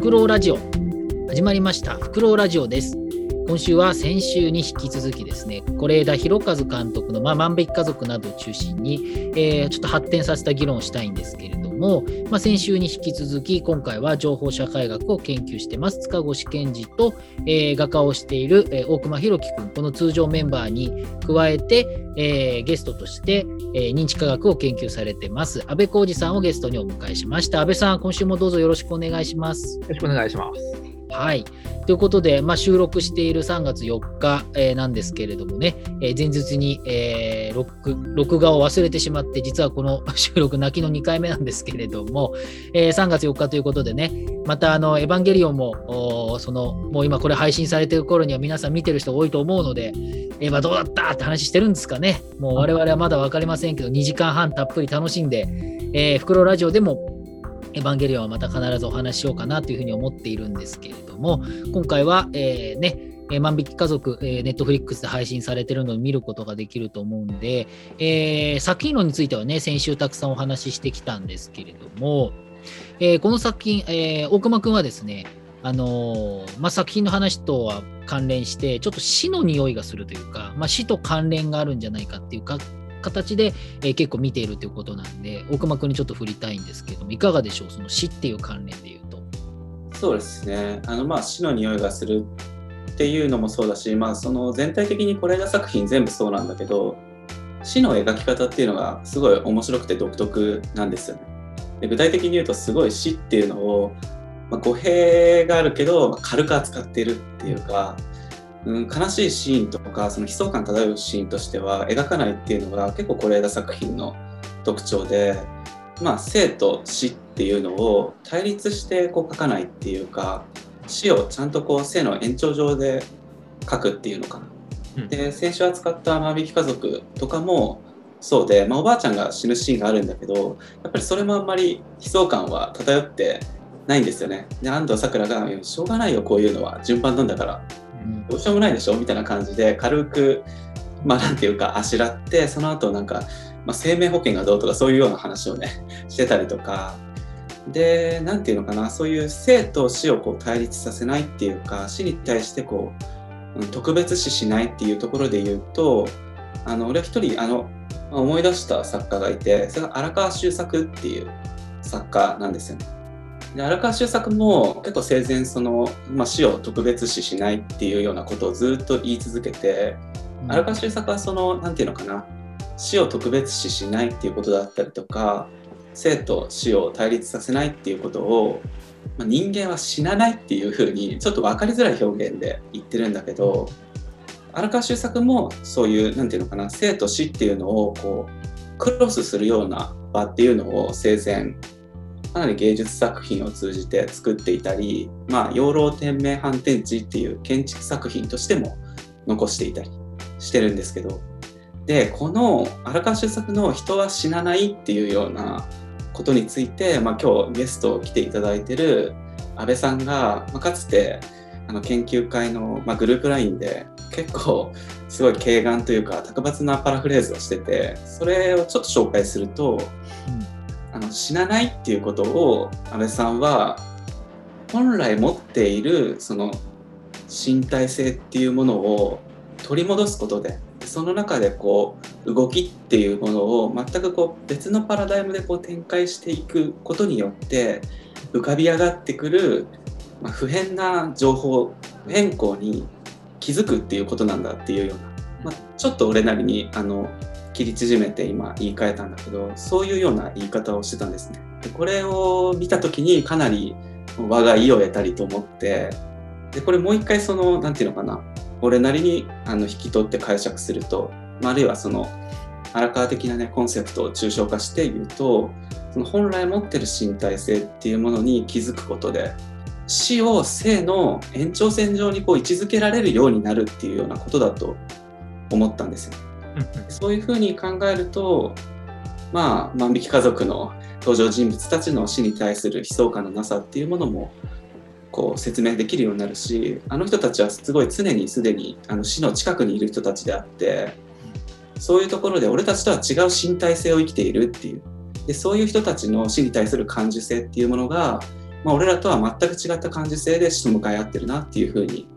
フクロウラジオ。始まりました。フクロウラジオです。今週は先週に引き続きですね。是枝裕和監督の、まあ、万引き家族などを中心に、えー、ちょっと発展させた議論をしたいんですけれども、まあ、先週に引き続き今回は情報社会学を研究してます。塚越健二と、えー、画家をしている、えー、大熊弘樹君。この通常メンバーに加えて、えー、ゲストとして、え、認知科学を研究されてます。安部浩二さんをゲストにお迎えしました。安部さん今週もどうぞよろしくお願いします。よろしくお願いします。はいということで、まあ、収録している3月4日、えー、なんですけれどもね、えー、前日に、えー、録録画を忘れてしまって、実はこの 収録、泣きの2回目なんですけれども、えー、3月4日ということでね、また、あの、エヴァンゲリオンも、その、もう今これ配信されてる頃には皆さん見てる人多いと思うので、エヴァどうだったって話してるんですかね。もう我々はまだ分かりませんけど、2時間半たっぷり楽しんで、えー、袋ラジオでもエヴァンゲリオンはまた必ずお話ししようかなというふうに思っているんですけれども、今回は、えー、ね、万引き家族、ネットフリックスで配信されてるのを見ることができると思うんで、えー、作品論についてはね、先週たくさんお話ししてきたんですけれども、えー、この作品、え、大熊くんはですね、あの、まあ、作品の話とは関連して、ちょっと死の匂いがするというか、まあ、死と関連があるんじゃないかっていうか、形で、えー、結構見ているということなんで、大熊君にちょっと振りたいんですけども、いかがでしょう、その死っていう関連でいうと。そうですね、あのまあ死の匂いがするっていうのもそうだし、まあ、その全体的に是枝作品全部そうなんだけど、死の描き方っていうのがすごい面白くて独特なんですよね。で具体的に言うと、すごい死っていうのを、まあ、語弊があるけど軽く扱っているっていうか、うん、悲しいシーンとかその悲壮感漂うシーンとしては描かないっていうのが結構是枝作品の特徴で、まあ、生と死っていうのを対立してこう描かないっていうか死をちゃんとこう生の延長上で描くっていうのかな。うん、で先週扱った「万引き家族」とかもそうで、まあ、おばあちゃんが死ぬシーンがあるんだけどやっぱりそれもあんまり悲壮感は漂ってないんですよね。で安藤サクラが「しょうがないよこういうのは順番なんだからどうしようもないでしょみたいな感じで軽くまあなんていうかあしらってその後なんか、まあ、生命保険がどうとかそういうような話をね してたりとかで何て言うのかなそういう生と死をこう対立させないっていうか死に対してこう特別視しないっていうところで言うとあの俺一人あの思い出した作家がいてそれが荒川修作っていう作家なんですよね。で荒川修作も結構生前その、まあ、死を特別視しないっていうようなことをずっと言い続けて、うん、荒川修作はその何て言うのかな死を特別視しないっていうことだったりとか生と死を対立させないっていうことを、まあ、人間は死なないっていうふうにちょっと分かりづらい表現で言ってるんだけど荒川修作もそういう何て言うのかな生と死っていうのをこうクロスするような場っていうのを生前かなり芸術作品を通じて作っていたり、まあ、養老天命反転地っていう建築作品としても残していたりしてるんですけど。でこの荒川修作の「人は死なない」っていうようなことについて、まあ、今日ゲストを来ていただいてる安倍さんが、まあ、かつてあの研究会の、まあ、グループ LINE で結構すごい軽眼というか高抜なパラフレーズをしててそれをちょっと紹介すると、うん。あの死なないっていうことを安倍さんは本来持っているその身体性っていうものを取り戻すことでその中でこう動きっていうものを全くこう別のパラダイムでこう展開していくことによって浮かび上がってくる、ま、不変な情報変更に気づくっていうことなんだっていうような、まあ、ちょっと俺なりにあの切り縮めて今言い換えたんだけどそういうような言い方をしてたんですね。でこれを見た時にかなり我が意を得たりと思ってでこれもう一回その何て言うのかな俺なりにあの引き取って解釈すると、まあ、るいはその荒川的なねコンセプトを抽象化して言うとその本来持ってる身体性っていうものに気づくことで死を生の延長線上にこう位置づけられるようになるっていうようなことだと思ったんですよ。そういうふうに考えると、まあ、万引き家族の登場人物たちの死に対する悲壮感のなさっていうものもこう説明できるようになるしあの人たちはすごい常にすでにあの死の近くにいる人たちであってそういうところで俺たちとは違う身体性を生きているっていう。でそういう人たちの死に対する感受性っていうものがまあ、俺らとは全く違った感受性で死と向かい合ってるなっていうふうに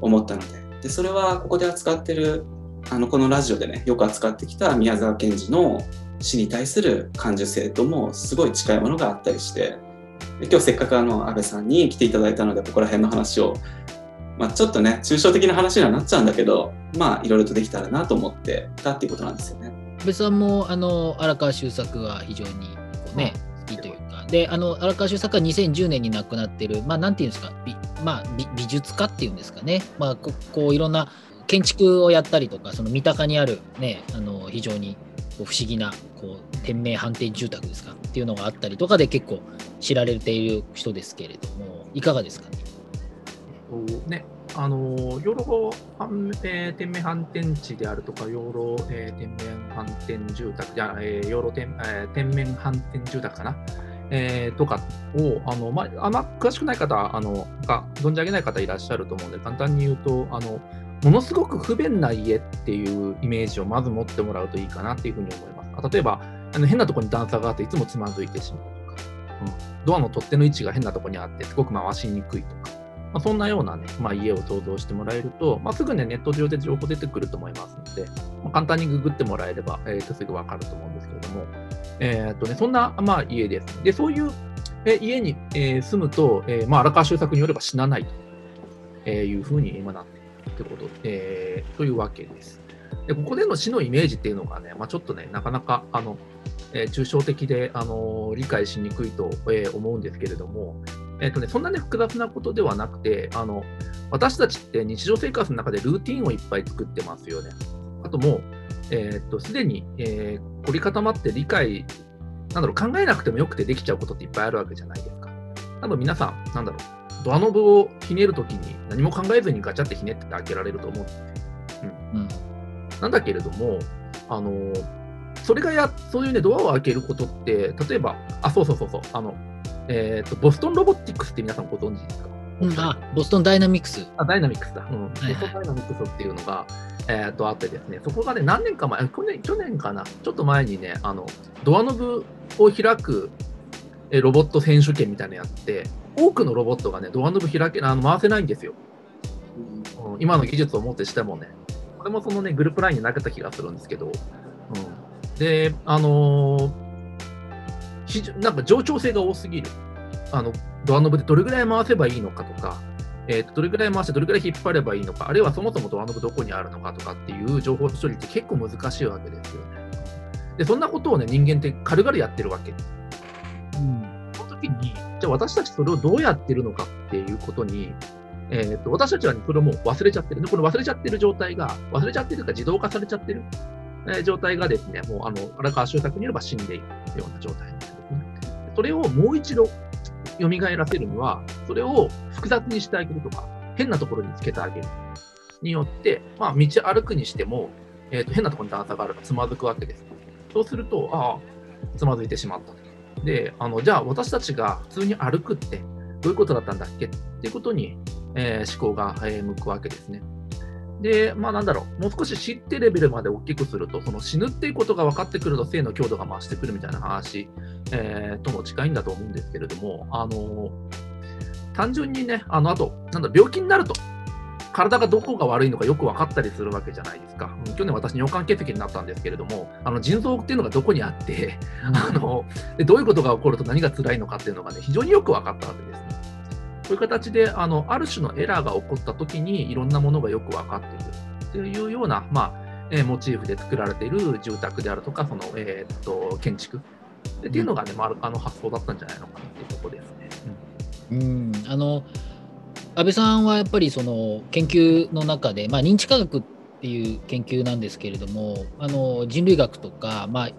思ったので。でそれはここで扱ってるあのこのラジオでねよく扱ってきた宮沢賢治の死に対する感受性ともすごい近いものがあったりしてで今日せっかくあの安倍さんに来ていただいたのでここら辺の話を、まあ、ちょっとね抽象的な話にはなっちゃうんだけどまあいろいろとできたらなと思ってたっていうことなんですよね。安倍さんもあの荒川修作は非常にこう、ね、好きというか。であの荒川修作は2010年に亡くなってる、まあ、なんていうんですか美,、まあ、美美術家っていうんですかね、まあ、ここういろんな建築をやったりとかその三鷹にある、ね、あの非常にこう不思議なこう天命反転住宅ですかっていうのがあったりとかで結構知られている人ですけれどもいかがですか？ね。ねあの養老反、えー、天命反転地であるとか、養老、えー、天命反転住宅、じゃえー、養老天,、えー、天命反転住宅かな、えー、とかを、あのまあ、あんま詳しくない方あのが、存じ上げない方いらっしゃると思うので、簡単に言うと、あのものすごく不便な家っていうイメージをまず持ってもらうといいかなっていうふうに思います。例えば、あの変なとこに段差があっていつもつまずいてしまうとか、うん、ドアの取っ手の位置が変なとこにあってすごく回しにくいとか、まあ、そんなような、ねまあ、家を想像してもらえると、まあ、すぐね、ネット上で情報出てくると思いますので、まあ、簡単にググってもらえれば、えー、とすぐ分かると思うんですけれども、えーとね、そんな、まあ、家です。で、そういうえ家に、えー、住むと、えーまあ、荒川修作によれば死なないというふうに今なっているということ、えー、というわけです。でここでの死のイメージっていうのがね、まあ、ちょっとね、なかなかあの、えー、抽象的で、あの理解しにくいと、えー、思うんですけれども、えーとね、そんな、ね、複雑なことではなくてあの、私たちって日常生活の中でルーティンをいっぱい作ってますよね。あともう、えーと、すでに、えー、凝り固まって理解、なんだろう、考えなくてもよくてできちゃうことっていっぱいあるわけじゃないですか。多分皆さん、なんだろう、ドアノブをひねるときに何も考えずにガチャってひねって開けられると思う。うん、うん、なんだけれども、あのそれがや、そういうね、ドアを開けることって、例えば、あ、そうそうそうそう、あの、えーと、ボストンロボティクスって皆さんご存知ですか、うん、あボストンダイナミクス。あダイナミクスだ、うん。ボストンダイナミクスっていうのが、えー、とあってですね、そこがね、何年か前去年、去年かな、ちょっと前にね、あのドアノブを開くロボット選手権みたいなのやって、多くのロボットがね、ドアノブ開けあの回せないんですよ、うん。今の技術をもってしてもね、これもそのね、グループラインに投げた気がするんですけど、うん、で、あのーなんか冗長性が多すぎる。あのドアノブでどれぐらい回せばいいのかとか、えー、とどれぐらい回してどれぐらい引っ張ればいいのか、あるいはそもそもドアノブどこにあるのかとかっていう情報処理って結構難しいわけですよね。で、そんなことをね、人間って軽々やってるわけ。じゃあ私たちそれをどうやってるのかっていうことに、えー、と私たちはねそれをもう忘れちゃってる。これ忘れちゃってる状態が、忘れちゃってるか自動化されちゃってる、えー、状態がですね、もうあの荒川修作によれば死んでいるような状態なんですね。それをもう一度蘇らせるには、それを複雑にしてあげるとか、変なところにつけてあげるによって、まあ、道歩くにしても、えーと、変なところに段差があるからつまずくわけです。そうすると、ああ、つまずいてしまったと。で、あのじゃあ私たちが普通に歩くってどういうことだったんだっけ？っていうことに、えー、思考が、えー、向くわけですね。で、まあなんだろう、もう少し知ってレベルまで大きくすると、その死ぬっていうことが分かってくると性の強度が増してくるみたいな話、えー、とも近いんだと思うんですけれども、あの単純にね、あのあと、なんだ、病気になると、体がどこが悪いのかよく分かったりするわけじゃないですか。去年私、尿管結石になったんですけれども、あの腎臓っていうのがどこにあって、あのでどういうことが起こると何が辛いのかっていうのがね、非常によく分かったわけですね。そういう形であのある種のエラーが起こったときにいろんなものがよく分かってくるというような、まあえー、モチーフで作られている住宅であるとかその、えー、っと建築っていうのがね、まあ、あの発想だったんじゃないのかなというところですね。うん、うんあの安倍さんはやっぱりその研究の中で、まあ、認知科学っていう研究なんですけれどもあの人類学とか、まあ、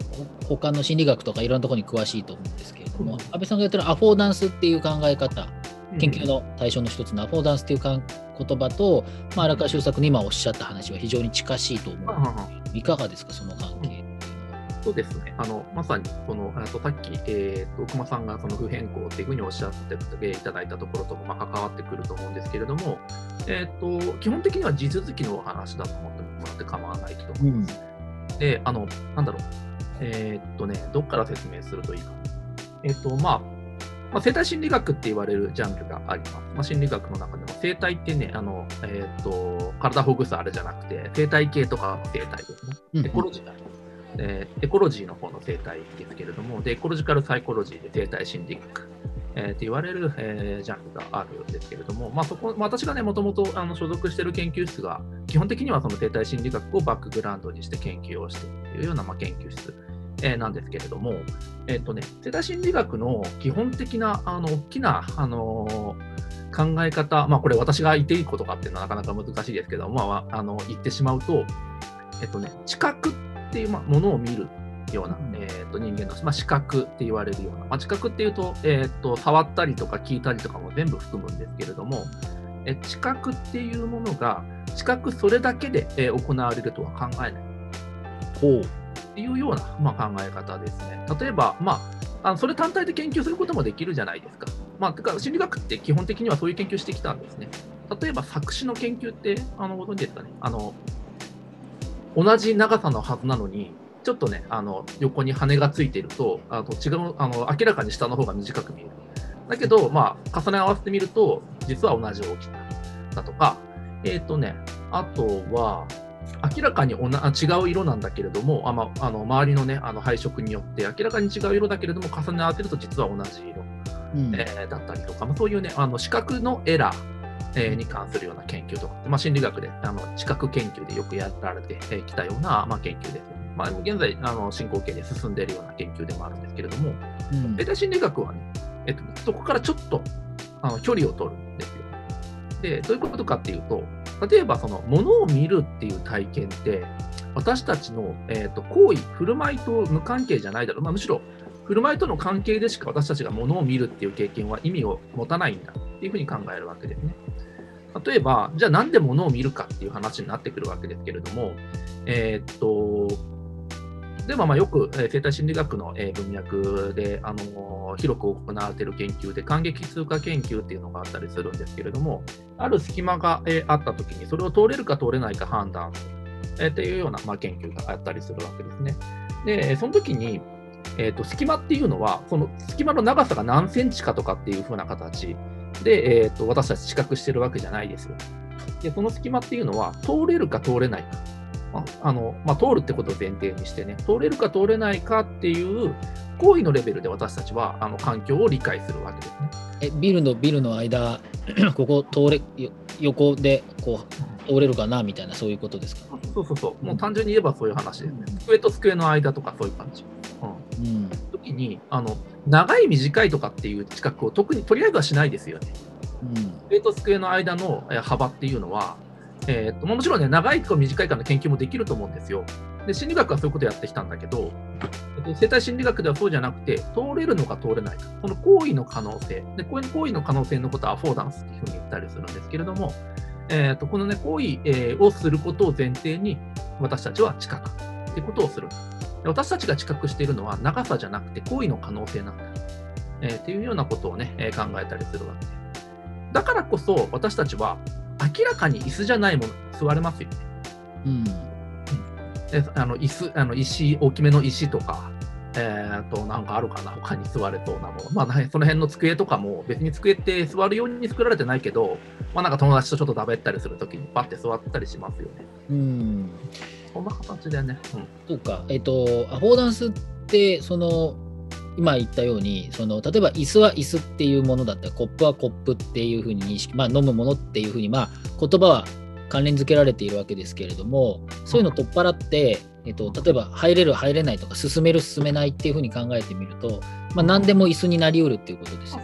他の心理学とかいろんなところに詳しいと思うんですけれども、うん、安倍さんがやってるアフォーダンスっていう考え方研究の対象の一つのアフォーダンスという言葉と、まあ、荒川修作に今おっしゃった話は非常に近しいと思う。いかがですか、その関係そうですね、あのまさにこのあとさっき、えーと、熊さんがその不変更っていうふうにおっしゃっていただいたところともまあ関わってくると思うんですけれども、えーと、基本的には地続きの話だと思ってもらって構わないと思います。うん、で、あのなんだろう、えー、っとね、どっから説明するといいか。えー、っとまあまあ、生態心理学って言われるジャンルがあります。まあ、心理学の中でも生態ってね、あのえーと、体ほぐすあれじゃなくて、生態系とかの生態ですね。エコロジーだ、でエコロジーの方の生態ですけれども、でエコロジカルサイコロジーで生態心理学、えー、って言われる、えー、ジャンルがあるんですけれども、まあ、そこ、私がね、もともと所属している研究室が、基本的にはその生態心理学をバックグラウンドにして研究をしているというような、まあ、研究室え、なんですけれども、えーとね、生態心理学の基本的なあの大きな、あのー、考え方、まあ、これ私が言っていいことかっていうのはなかなか難しいですけど、まあ、あの言ってしまうと、えっ、ー、とね、知覚っていう、まあ、ものを見るような、えー、と人間の、まあ、視覚って言われるような、まあ、知覚っていうと,、えー、と触ったりとか聞いたりとかも全部含むんですけれども、え知覚っていうものが知覚それだけで、えー、行われるとは考えない。ほうっていうような、まあ、考え方ですね。例えば、まあ、あのそれ単体で研究することもできるじゃないですか。まあ、てか心理学って基本的にはそういう研究してきたんですね。例えば作詞の研究ってあのご存知ですかねあの同じ長さのはずなのにちょっとねあの横に羽がついているとあの違うあの明らかに下の方が短く見える。だけど、まあ、重ね合わせてみると実は同じ大きさだとか、えっ、ー、とね、あとは、明らかにおな違う色なんだけれども、あまあの周りの,、ね、あの配色によって明らかに違う色だけれども重ね合わせると実は同じ色、うん、えー、だったりとか、まあ、そういうねあの視覚のエラー、えー、に関するような研究とか、まあ、心理学であの視覚研究でよくやられてきたような、まあ、研究です、ね。まあ、現在あの進行形で進んでいるような研究でもあるんですけれども、うん、データ心理学はね、えっと、そこからちょっとあの距離を取るんですよ。で、どういうことかっていうと、例えばその物を見るっていう体験って私たちの、えーと、行為振る舞いと無関係じゃないだろう、まあ、むしろ振る舞いとの関係でしか私たちが物を見るっていう経験は意味を持たないんだっていうふうに考えるわけですね。例えば、じゃあなんで物を見るかっていう話になってくるわけですけれども、えー、っと、でもまあよく、生態心理学の、文脈で、あの、広く行われている研究で、感激通過研究っていうのがあったりするんですけれども、ある隙間が、あったときに、それを通れるか通れないか判断する、っていうような、ま、研究があったりするわけですね。で、その時に、えーと、隙間っていうのは、この隙間の長さが何センチかとかっていう風な形で、えーと、私たち知覚してるわけじゃないですよ。で、その隙間っていうのは、通れるか通れないか。あのまあ、通るってことを前提にしてね、通れるか通れないかっていう行為のレベルで私たちはあの環境を理解するわけですね。えビルのビルの間、ここ通れ横でこう通れるかなみたいな、そういうことですか、そうそうそう、もう単純に言えばそういう話ですね。机と机の間とかそういう感じ。うん、うん、時にあの、長い、短いとかっていう知覚を特にとりあえずはしないですよね。うん、机と机の間の幅っていうのは、えー、ともちろんね、長いか短いかの研究もできると思うんですよ。で心理学はそういうことをやってきたんだけど、生態心理学ではそうじゃなくて、通れるのか通れないか、この行為の可能性、でこういう行為の可能性のことはアフォーダンスっていうふうに言ったりするんですけれども、えー、とこの、ね、行為、え、をすることを前提に、私たちは知覚ってことをする。私たちが知覚しているのは長さじゃなくて行為の可能性なんだ。えー、っていうようなことをね、え考えたりするわけで。だからこそ私たちは明らかに椅子じゃないもの座れますよね。うん、であの椅子あの石大きめの石とか、えー、となんかあるかな他に座れそうなもの、まあ、その辺の机とかも別に机って座るように作られてないけど、まあ、なんか友達とちょっと食べったりするときにパッて座ったりしますよね。うんそんな形でね。うん、そうか、えっ、ー、と、アフォーダンスって、その、今言ったようにその例えば椅子は椅子っていうものだったらコップはコップっていうふうに認識、まあ、飲むものっていうふうに、まあ、言葉は関連づけられているわけですけれどもそういうのを取っ払って、えっと、例えば入れる入れないとか進める進めないっていうふうに考えてみると、まあ、何でも椅子になりうるっていうことですよ、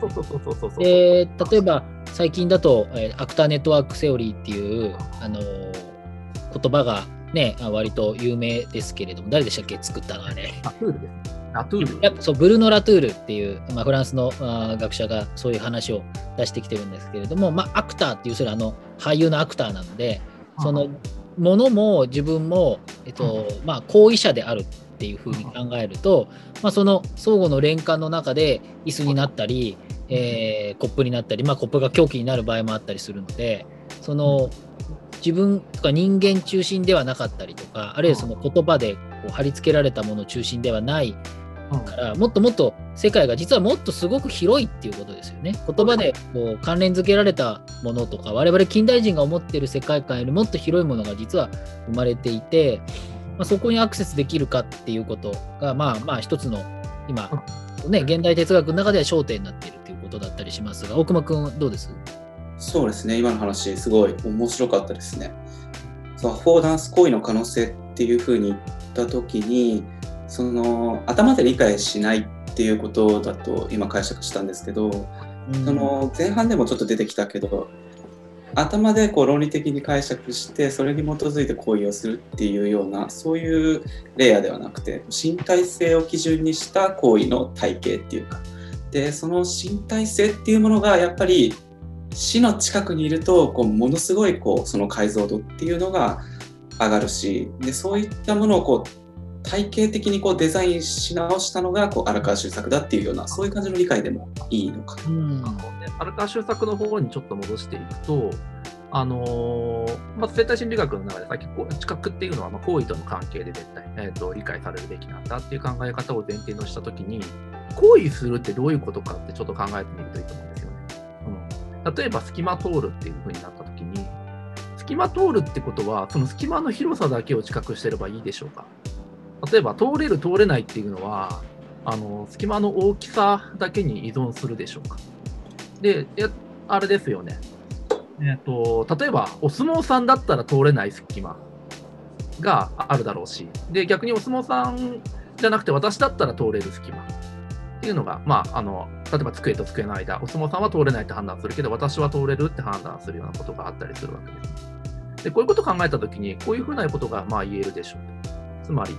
で例えば最近だと、えー、アクターネットワークセオリーっていう、あのー、言葉がね割と有名ですけれども誰でしたっけ？作ったのはね。あルールですラトゥール。やそうブルーノ・ラトゥールっていう、まあ、フランスのあ学者がそういう話を出してきてるんですけれども、まあ、アクターっていうそれあの俳優のアクターなのでそのものも自分も、えっとまあ、行為者であるっていうふうに考えると、まあ、その相互の連関の中で椅子になったり、えー、コップになったり、まあ、コップが凶器になる場合もあったりするのでその自分とか人間中心ではなかったりとかあるいはその言葉でこう貼り付けられたもの中心ではないから、もっともっと世界が実はもっとすごく広いっていうことですよね。言葉でこう関連付けられたものとか、我々近代人が思っている世界観よりもっと広いものが実は生まれていて、まあ、そこにアクセスできるかっていうことが、まあまあ一つの今、ね、現代哲学の中では焦点になっているということだったりしますが、大熊君どうです？そうですね、今の話、すごい面白かったですね。そのアフォーダンス行為の可能性っていうふうに言ったときに、その頭で理解しないっていうことだと今解釈したんですけど、その前半でもちょっと出てきたけど、頭でこう論理的に解釈してそれに基づいて行為をするっていうようなそういうレイヤーではなくて身体性を基準にした行為の体系っていうか。でその身体性っていうものがやっぱり死の近くにいるとこうものすごいこうその解像度っていうのが上がるしでそういったものをこう体系的にこうデザインし直したのがこう荒川修作だっていうようなそういう感じの理解でもいいのかな。うん荒川修作の方にちょっと戻していくと、あのーまあ、生体心理学の中でさっきこう知覚っていうのはまあ行為との関係で絶対、えー、と理解されるべきなんだっていう考え方を前提としたときに、行為するってどういうことかってちょっと考えてみるといいと思うんです。例えば、隙間通るっていうふうになったときに、隙間通るってことは、その隙間の広さだけを知覚してればいいでしょうか？例えば、通れる、通れないっていうのは、あの隙間の大きさだけに依存するでしょうか？で、えあれですよね。えっ、と、例えば、お相撲さんだったら通れない隙間があるだろうし、で、逆にお相撲さんじゃなくて私だったら通れる隙間っていうのが、まあ、あの、例えば机と机の間、お相撲さんは通れないって判断するけど、私は通れるって判断するようなことがあったりするわけです。で、こういうことを考えたときに、こういうふうなことがまあ言えるでしょう。つまり、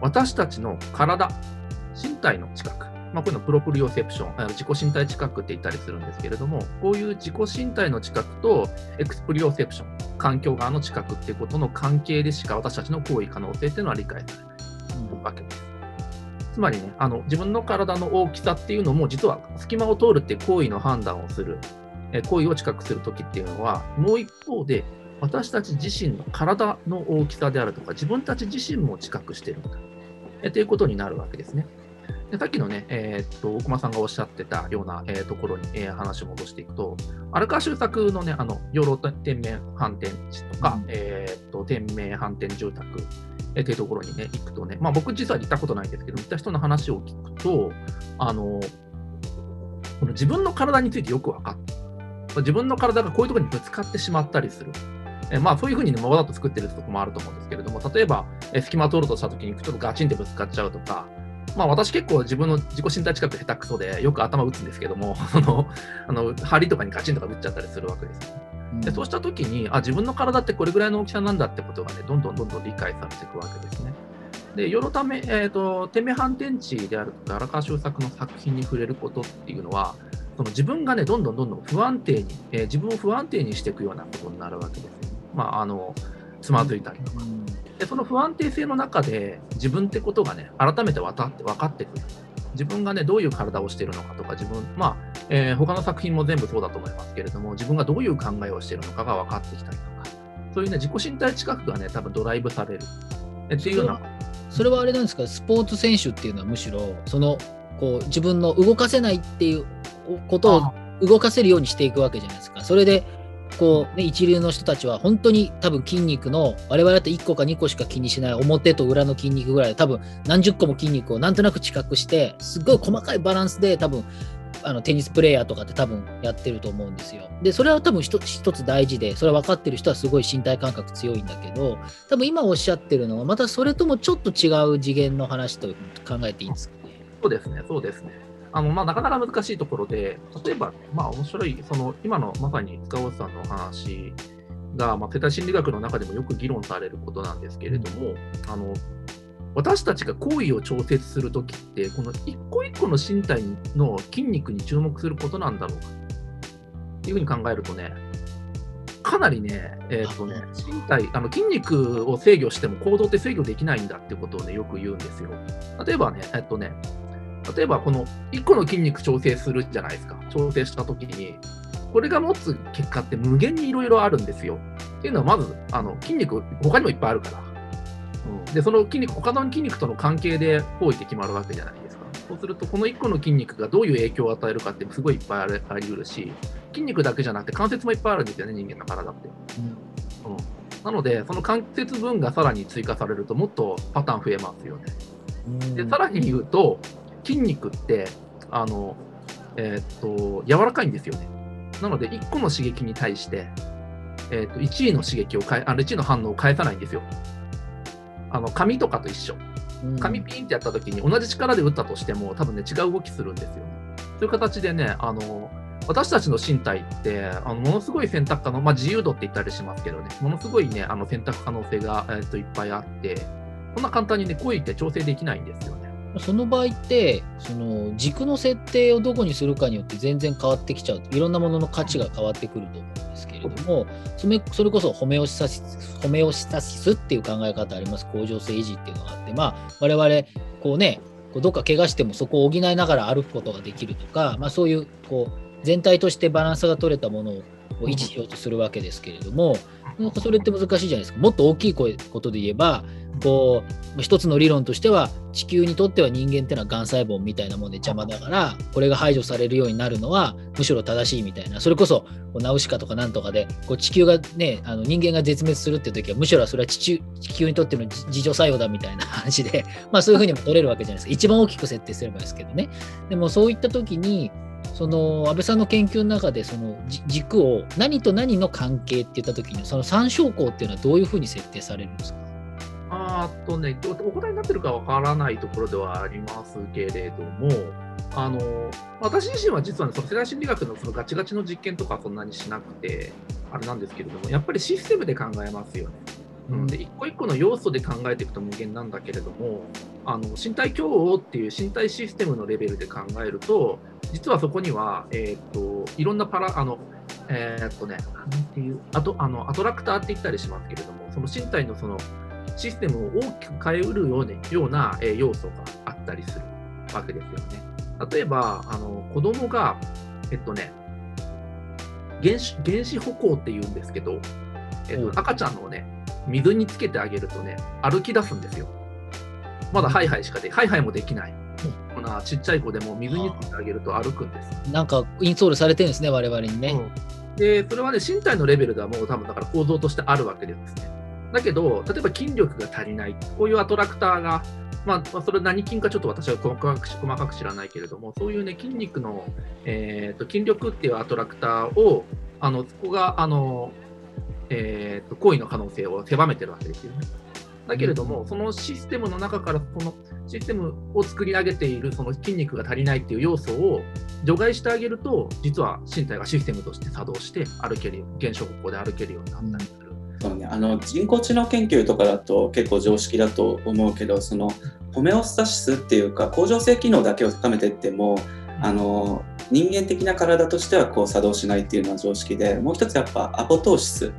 私たちの体、身体の知覚、まあ、こういうの proprioception、自己身体知覚って言ったりするんですけれども、こういう自己身体の知覚と exproprioception、環境側の知覚っていうことの関係でしか私たちの行為可能性っていうのは理解されないわけです。つまりね、あの自分の体の大きさっていうのも、実は隙間を通るって行為の判断をする、え行為を知覚するときっていうのは、もう一方で、私たち自身の体の大きさであるとか、自分たち自身も知覚してるんだ。えということになるわけですね。でさっきのね、えーっと、大熊さんがおっしゃってたような、えーところに、えー話を戻していくと、荒川修作のね、あの、養老天命反転地とか、うんえーっと、天命反転住宅、えーっていうところにね、行くとね、まあ僕実は行ったことないんですけど、行った人の話を聞くと、あの、この自分の体についてよく分かった。自分の体がこういうところにぶつかってしまったりする。えまあそういうふうにね、わざと作ってるところもあると思うんですけれども、例えば、え隙間を通ろうとしたときにちょっとガチンってぶつかっちゃうとか、まあ私結構自分の自己身体近く下手くそでよく頭打つんですけども、その、あの、針とかにガチンとか打っちゃったりするわけですよね。でそうしたときにあ、自分の体ってこれぐらいの大きさなんだってことがね、どんどんどんどん理解されていくわけですね。で、世のため、えっ、と、天命反転地であるとか、荒川修作の作品に触れることっていうのは、その自分がね、どんどんどんどん不安定に、えー自分を不安定にしていくようなことになるわけですね。まあ、あの、つまずいたりとか。で、その不安定性の中で、自分ってことがね、改めて分かって分かってくる。自分がね、どういう体をしているのかとか、自分、まあ、えー他の作品も全部そうだと思いますけれども、自分がどういう考えをしているのかが分かってきたりとか、そういうね、自己身体知覚がね、多分ドライブされる。えっていうような、それはあれなんですか、スポーツ選手っていうのはむしろ、そのこう自分の動かせないっていうことを動かせるようにしていくわけじゃないですか。それでこう、ね、一流の人たちは本当に多分筋肉の我々だって1個か2個しか気にしない表と裏の筋肉ぐらい多分何十個も筋肉をなんとなく知覚してすごい細かいバランスで多分あのテニスプレーヤーとかって多分やってると思うんですよ。でそれは多分一つ一つ大事でそれは分かってる人はすごい身体感覚強いんだけど多分今おっしゃってるのはまたそれともちょっと違う次元の話と考えていいんですかね？そうですね、そうですね。あのまあ、なかなか難しいところで、例えば、まあ、面白い、その今のまさに塚越さんのお話が、まあ、世帯心理学の中でもよく議論されることなんですけれども、あの私たちが行為を調節するときって、この一個一個の身体の筋肉に注目することなんだろうか。っていうふうに考えるとね、かなりね、えーとね。身体あの筋肉を制御しても行動って制御できないんだってことをね、よく言うんですよ。例えばね、えっとね、例えばこの1個の筋肉調整するじゃないですか。調整したときに、これが持つ結果って無限にいろいろあるんですよ。っていうのはまず、あの筋肉、他にもいっぱいあるから。うん、で、その筋肉、他の筋肉との関係で方位って決まるわけじゃないですか。そうすると、この1個の筋肉がどういう影響を与えるかってすごいいっぱいありあり得るし、筋肉だけじゃなくて関節もいっぱいあるんですよね、人間の体って。うん、なので、その関節分がさらに追加されると、もっとパターン増えますよね。で、さらに言うと、筋肉って、あの、えー、っと、柔らかいんですよね。なので、1個の刺激に対して、えー、っと1位の刺激を変え、あの1位の反応を返さないんですよ。あの紙とかと一緒。紙ピンってやった時に同じ力で打ったとしても多分ね違う動きするんですよ。そういう形でねあの私たちの身体ってあのものすごい選択可能、まあ、自由度って言ったりしますけどねものすごいねあの選択可能性が、えー、といっぱいあってそんな簡単にね行為って調整できないんですよね。その場合ってその軸の設定をどこにするかによって全然変わってきちゃういろんなものの価値が変わってくると思うんですけれどもそれこそホメオスタシスホメオスタシスっていう考え方あります。恒常性維持っていうのがあってまあ我々こうねこうどっか怪我してもそこを補いながら歩くことができるとか、まあ、そういうこう全体としてバランスが取れたものを維持しようとするわけですけれども、なんかそれって難しいじゃないですか。もっと大きいことで言えば、こう、一つの理論としては、地球にとっては人間ってのはがん細胞みたいなもんで邪魔だから、これが排除されるようになるのは、むしろ正しいみたいな、それこそ、ナウシカとかなんとかで、こう地球がね、あの人間が絶滅するっていう時は、むしろそれは地球地球にとっての自助作用だみたいな 話で、まあそういうふうにも取れるわけじゃないですか。一番大きく設定すればですけどね。でもそういった時に、その安倍さんの研究の中でその軸を何と何の関係って言った時にその参照項っていうのはどういうふうに設定されるんですか？あとね、お答えになってるかわからないところではありますけれども、あの私自身は実は、ね、その世代心理学のそのガチガチの実験とかそんなにしなくて、あれなんですけれども、やっぱりシステムで考えますよね。うん、で一個一個の要素で考えていくと無限なんだけれどもあの身体共応っていう身体システムのレベルで考えると実はそこには、えーと、いろんなパラあのえー、っとねなんていうあとあのアトラクターって言ったりしますけれどもその身体のそのシステムを大きく変えうるよう,、ね、ような、えー、要素があったりするわけですよね。例えばあの子供がえっとね原子原子歩行っていうんですけど、えっと、赤ちゃんのね水につけてあげるとね、歩き出すんですよ。まだハイハイしかで、ハイハイもできない。こんなちっちゃい子でも水につけてあげると歩くんです。なんかインストールされてるんですね、我々にね。うん、で、それはね、身体のレベルではもう多分だから構造としてあるわけですね。だけど、例えば筋力が足りない、こういうアトラクターが、まあ、それ何筋かちょっと私は細かく細かく知らないけれども、そういうね、筋肉の、えーと、筋力っていうアトラクターを、あのそこがあのえーと、行為の可能性を狭めてるわけですよね。だけれども、そのシステムの中からそのシステムを作り上げているその筋肉が足りないっていう要素を除外してあげると、実は身体がシステムとして作動して歩ける、現象歩行で歩けるようになったりする。そうね、あの人工知能研究とかだと結構常識だと思うけどそのホメオスタシスっていうか恒常性機能だけを高めていってもあの人間的な体としてはこう作動しないっていうのは常識でもう一つやっぱアポトーシス、うん、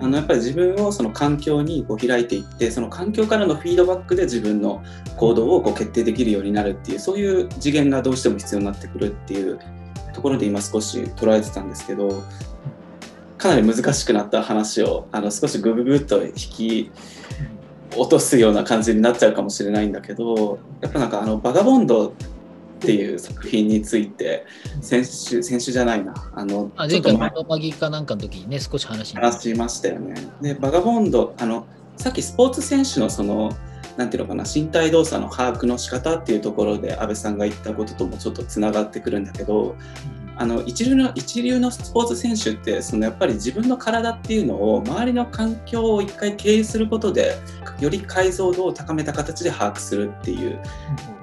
あのやっぱり自分をその環境にこう開いていってその環境からのフィードバックで自分の行動をこう決定できるようになるっていうそういう次元がどうしても必要になってくるっていうところで今少し捉えてたんですけどかなり難しくなった話をあの少しグググッと引き落とすような感じになっちゃうかもしれないんだけどやっぱなんかあのバガボンドっていう作品について先週先週じゃないな。あのあ前。回のバギかなんかの時にね少し話話しましたよね。でバガボンドあのさっきスポーツ選手のそのなんていうのかな身体動作の把握の仕方っていうところで安倍さんが言ったことともちょっとつながってくるんだけど、あの一流の一流のスポーツ選手ってそのやっぱり自分の体っていうのを周りの環境を一回経由することでより解像度を高めた形で把握するっていう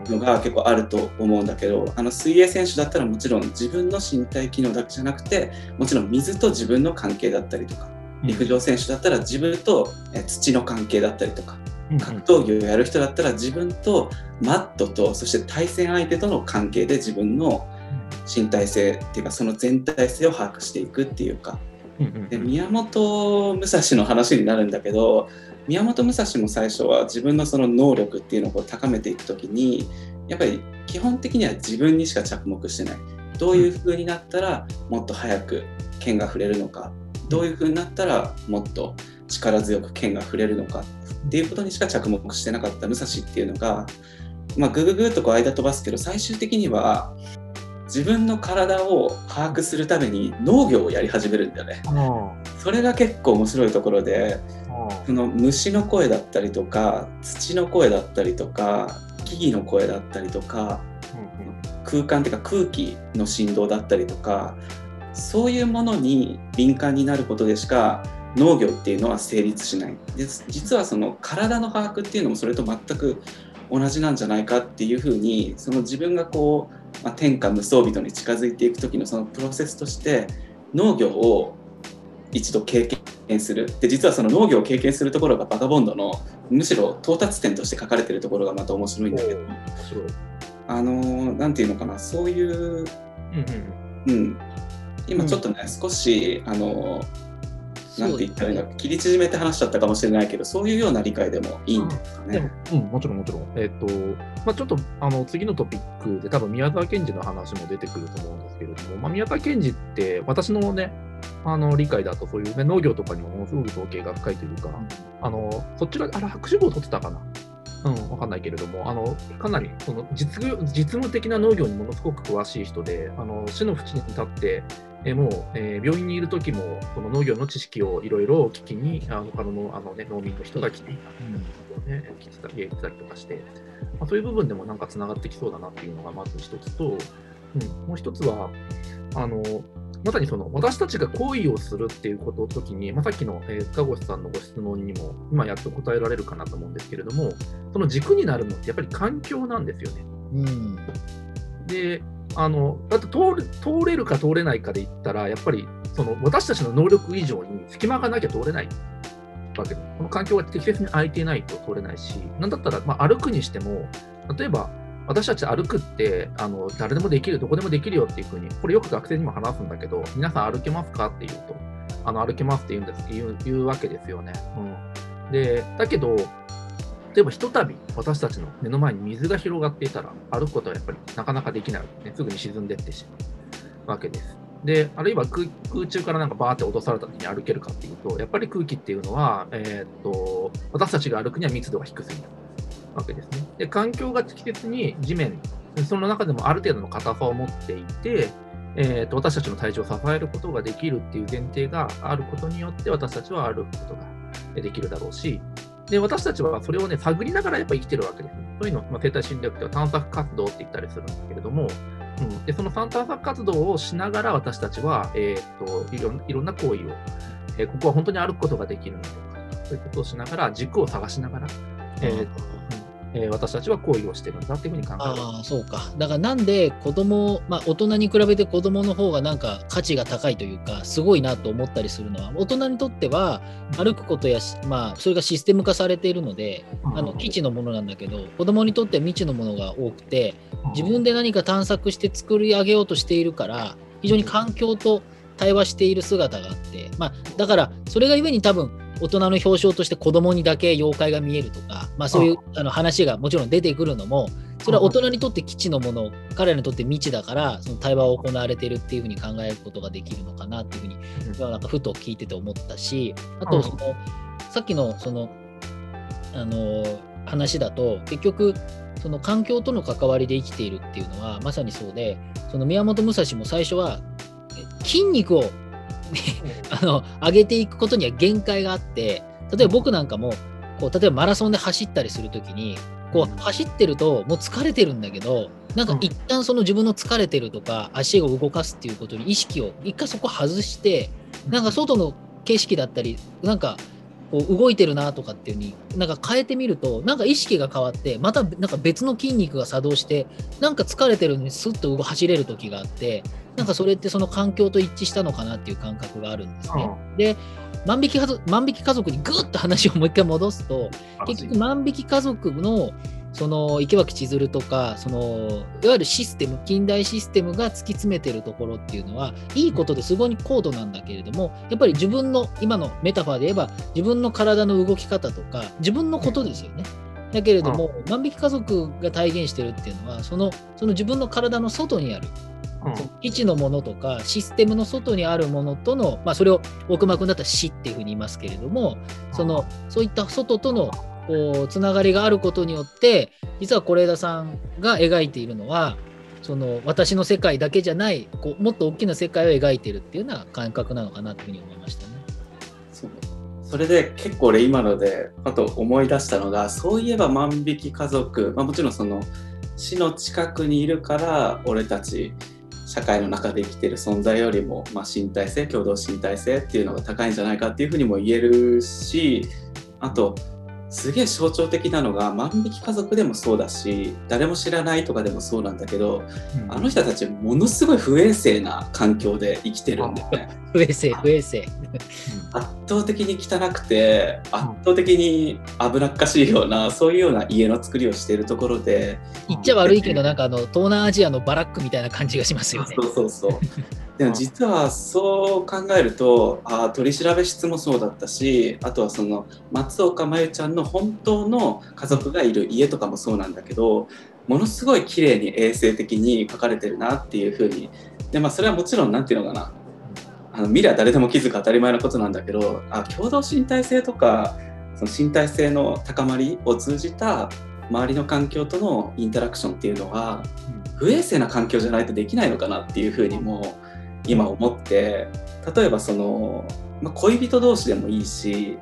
のが結構あると思うんだけどあの水泳選手だったらもちろん自分の身体機能だけじゃなくてもちろん水と自分の関係だったりとか陸上選手だったら自分と土の関係だったりとか格闘技をやる人だったら自分とマットとそして対戦相手との関係で自分の身体性っていうかその全体性を把握していくっていうか。で宮本武蔵の話になるんだけど宮本武蔵も最初は自分のその能力っていうのを高めていく時にやっぱり基本的には自分にしか着目してない。どういう風になったらもっと早く剣が触れるのか。どういう風になったらもっと力強く剣が触れるのか。っていうことにしか着目してなかった武蔵っていうのが、まあ、ぐぐぐっとこう間飛ばすけど最終的には自分の体を把握するために農業をやり始めるんだよね。それが結構面白いところでその虫の声だったりとか土の声だったりとか木々の声だったりとか空間っていうか空気の振動だったりとかそういうものに敏感になることでしか農業っていうのは成立しない。で実はその体の把握っていうのもそれと全く同じなんじゃないかっていうふうにその自分がこう、まあ、天下無双人に近づいていく時のそのプロセスとして農業を一度経験する。で実はその農業を経験するところがバカボンドのむしろ到達点として書かれてるところがまた面白いんだけど。あのなんていうのかな。そういう、うん、うん、今ちょっとね、うん、少しあのなんて言ったらいいんだ切り縮めて話しちゃったかもしれないけど、そういうような理解でもいいんですかね。うん、もちろんもちろん。えっ、ー、と、まあ、ちょっとあの次のトピックで多分宮沢賢治の話も出てくると思うんですけれども、まあ、宮沢賢治って私のね、あの理解だとそういう、ね、農業とかにもものすごく統計が深いというか、あのそちら、あれ、博士号を取ってたかな？うん、わかんないけれども、あのかなりその実実務的な農業にものすごく詳しい人で、あの死の淵に立って、えもう、えー、病院にいる時もその農業の知識をいろいろ聞きにあの他のあの、ね、農民の人が来ていたり、ね、聞いてたりたりとかして、まあ、そういう部分でもなんかつながってきそうだなっていうのがまず一つと、うん、もう一つはあのまさにその私たちが行為をするっていうことの時に、まあ、さっきの、えー、塚越さんのご質問にも今やっと答えられるかなと思うんですけれどもその軸になるのってやっぱり環境なんですよね。うん、であのだって通通れるか通れないかで言ったらやっぱりその私たちの能力以上に隙間がなきゃ通れないわけでこの環境が適切に空いていないと通れないしなんだったら、まあ、歩くにしても例えば私たち歩くってあの誰でもできる、どこでもできるよっていうふうに、これよく学生にも話すんだけど、皆さん歩けますかって言うと、あの歩けますって言うんです言う言うわけですよね。うん、でだけど、例えばひとたび私たちの目の前に水が広がっていたら、歩くことはやっぱりなかなかできない、ね、すぐに沈んでいってしまうわけです。で、あるいは空中からなんかバーって落とされた時に歩けるかっていうと、やっぱり空気っていうのは、えー、っと私たちが歩くには密度が低すぎる。わけですね。で、環境が適切に地面、その中でもある程度の硬さを持っていて、えーと、私たちの体重を支えることができるっていう前提があることによって私たちは歩くことができるだろうし、で私たちはそれをね、探りながらやっぱ生きてるわけです。そういうのを、まあ、生態心理学では探索活動って言ったりするんだけれども、うん、でその探索活動をしながら私たちは、えーと、いろいろんな行為を、えー、ここは本当に歩くことができるのか、そういうことをしながら、軸を探しながら、えーえー、私たちは行為をしてるんだっていうふうに考えああそうか。だからなんで子供まあ大人に比べて子供の方がなんか価値が高いというかすごいなと思ったりするのは大人にとっては歩くことやまあそれがシステム化されているのであの基地のものなんだけど子供にとっては未知のものが多くて自分で何か探索して作り上げようとしているから非常に環境と対話している姿があって、まあ、だからそれがゆえに多分大人の表彰として子供にだけ妖怪が見えるとか、まあ、そういうあの話がもちろん出てくるのも、それは大人にとって基地のもの、彼らにとって未知だから、その対話を行われているっていうふうに考えることができるのかなっていうふうに、なんかふと聞いてて思ったし、あとその、さっきのその、あの話だと、結局、その環境との関わりで生きているっていうのはまさにそうで、その宮本武蔵も最初は筋肉を あの上げていくことには限界があって例えば僕なんかもこう例えばマラソンで走ったりするときにこう走ってるともう疲れてるんだけどなんか一旦その自分の疲れてるとか足を動かすっていうことに意識を一回そこ外してなんか外の景色だったりなんかこう動いてるなとかっていうになんか変えてみるとなんか意識が変わってまたなんか別の筋肉が作動してなんか疲れてるのにスッと走れる時があってなんかそれってその環境と一致したのかなっていう感覚があるんですね。で万引き家族万引き家族にぐっと話をもう一回戻すと結局万引き家族のその池脇千鶴とかそのいわゆるシステム近代システムが突き詰めてるところっていうのはいいことですごい高度なんだけれどもやっぱり自分の今のメタファーで言えば自分の体の動き方とか自分のことですよね。だけれども、万引き家族が体現してるっていうのはそのその自分の体の外にあるうんその基地のものとかシステムの外にあるものとの、まあ、それを大熊君だったら死っていうふうに言いますけれどもそのそういった外とのこうつながりがあることによって実は是枝さんが描いているのはその私の世界だけじゃないこうもっと大きな世界を描いてるっていうような感覚なのかなというふうに思いましたね。そう。それで結構俺今のであと思い出したのがそういえば万引き家族、まあ、もちろんその死の近くにいるから俺たち社会の中で生きてる存在よりも、まあ、身体性共同身体性っていうのが高いんじゃないかっていうふうにも言えるしあとすげえ象徴的なのが万引き家族でもそうだし誰も知らないとかでもそうなんだけどあの人たちものすごい不衛生な環境で生きてるんだよね。不衛生不衛生。圧倒的に汚くて圧倒的に危なっかしいようなそういうような家の作りをしているところで言っちゃ悪いけどなんかあの東南アジアのバラックみたいな感じがしますよね。そうそうそう でも実はそう考えるとあー取り調べ室もそうだったしあとはその松岡真優ちゃんの本当の家族がいる家とかもそうなんだけどものすごい綺麗に衛生的に書かれてるなっていうふうに。でまあそれはもちろんなんていうのかな。あの見りゃ誰でも気づく当たり前のことなんだけどあ共同身体性とかその身体性の高まりを通じた周りの環境とのインタラクションっていうのは不衛生な環境じゃないとできないのかなっていうふうにも今思って例えばその、まあ、恋人同士でもいいし、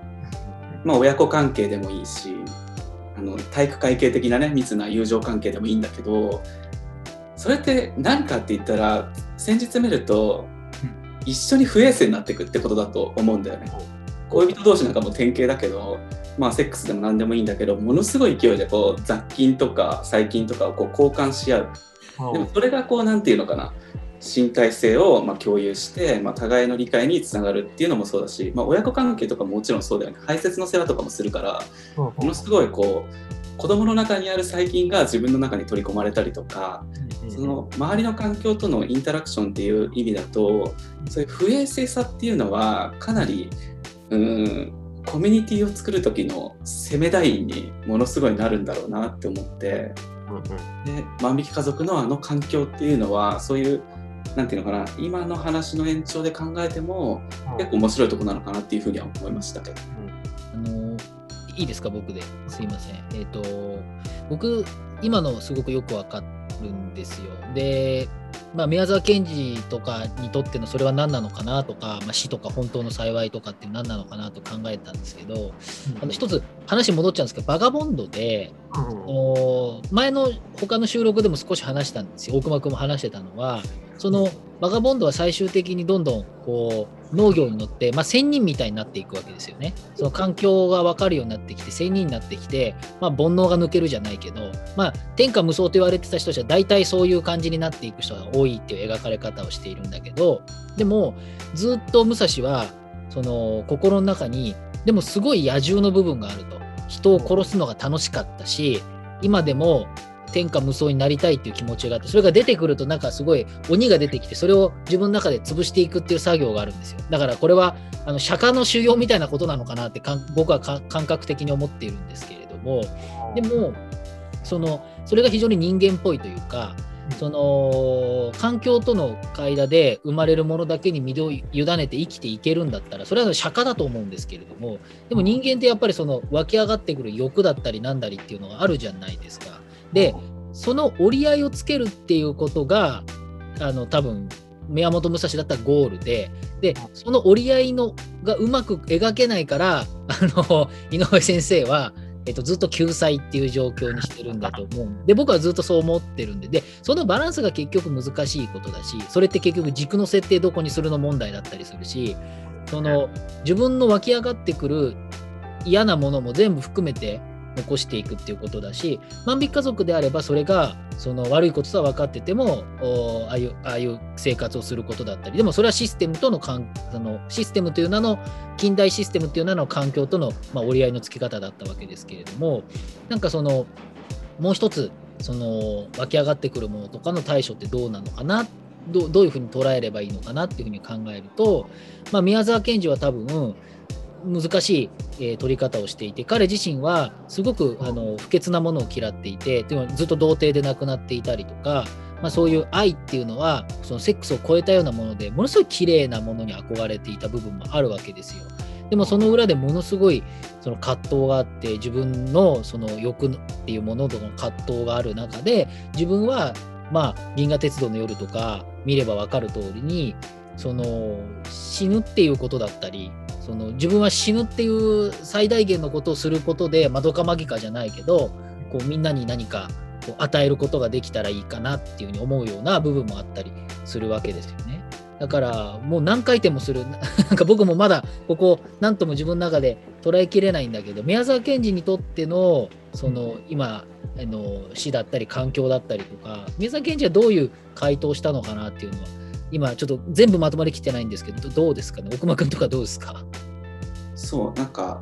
まあ、親子関係でもいいしあの体育会系的なね密な友情関係でもいいんだけどそれって何かって言ったら先日見ると一緒に不衛生になっていくってことだと思うんだよね。恋人同士なんかも典型だけど、まあ、セックスでも何でもいいんだけどものすごい勢いでこう雑菌とか細菌とかをこう交換し合う。でもそれがこうなんていうのかな身体性をまあ共有して、まあ、互いの理解につながるっていうのもそうだし、まあ、親子関係とかももちろんそうだよね。排泄の世話とかもするからものすごいこう子供の中にある細菌が自分の中に取り込まれたりとかその周りの環境とのインタラクションっていう意味だとそういう不衛生さっていうのはかなりうんコミュニティを作る時の攻め台にものすごいなるんだろうなって思って。で万引き家族のあの環境っていうのはそういうなんていうのかな今の話の延長で考えても結構面白いとこなのかなっていうふうには思いましたけど。あのいいですか僕ですいません。えっ、と僕今のすごくよくわかるんですよ。で、まあ、宮沢賢治とかにとってのそれは何なのかなとか、まあ、死とか本当の幸いとかって何なのかなと考えたんですけどあの一つ話戻っちゃうんですけどバガボンドでお前の他の収録でも少し話したんですよ大熊君も話してたのはそのバガボンドは最終的にどんどんこう農業に乗って、まあ、仙人みたいになっていくわけですよね。その環境が分かるようになってきて仙人になってきて、まあ、煩悩が抜けるじゃないけど、まあ、天下無双と言われてた人は大体そういう感じになっていく人が多いっていう描かれ方をしているんだけどでもずっと武蔵はその心の中にでもすごい野獣の部分があると。人を殺すのが楽しかったし今でも天下無双になりたいっていう気持ちがあってそれが出てくるとなんかすごい鬼が出てきてそれを自分の中で潰していくっていう作業があるんですよ。だからこれはあの釈迦の修行みたいなことなのかなって僕は感覚的に思っているんですけれども。でもそのそれが非常に人間っぽいというかその環境との間で生まれるものだけに身を委ねて生きていけるんだったらそれは釈迦だと思うんですけれどもでも人間ってやっぱりその湧き上がってくる欲だったりなんだりっていうのがあるじゃないですか。でその折り合いをつけるっていうことがあの多分宮本武蔵だったらゴールででその折り合いのがうまく描けないからあの井上先生はえっと、ずっと救済っていう状況にしてるんだと思う。で、僕はずっとそう思ってるんで、で、そのバランスが結局難しいことだし、それって結局軸の設定どこにするの問題だったりするし、その自分の湧き上がってくる嫌なものも全部含めて残していくっていうことだし、万引き家族であればそれがその悪いこととは分かっててもああいうああいう生活をすることだったりでもそれはシステムとの関そのシステムという名の近代システムという名の環境との、まあ、折り合いのつき方だったわけですけれどもなんかそのもう一つその湧き上がってくるものとかの対処ってどうなのかなどどういうふうに捉えればいいのかなっていうふうに考えると、まあ、宮沢賢治は多分難しい、えー取り方をしていて彼自身はすごくあの不潔なものを嫌っていてでもずっと童貞で亡くなっていたりとかまあ、そういう愛っていうのはそのセックスを超えたようなものでものすごい綺麗なものに憧れていた部分もあるわけですよ。でもその裏でものすごいその葛藤があって自分のその欲っていうものとの葛藤がある中で自分はまあ銀河鉄道の夜とか見れば分かる通りにその死ぬっていうことだったりその自分は死ぬっていう最大限のことをすることでまどかマギカじゃないけどこうみんなに何かこう与えることができたらいいかなっていうふうに思うような部分もあったりするわけですよね。だからもう何回転もする なんか僕もまだここ何とも自分の中で捉えきれないんだけど宮沢賢治にとってのその今あの死だったり環境だったりとか宮沢賢治はどういう回答をしたのかなっていうのは今ちょっと全部まとまりきってないんですけどどうですかね？奥間君とかどうですか？そうなんか、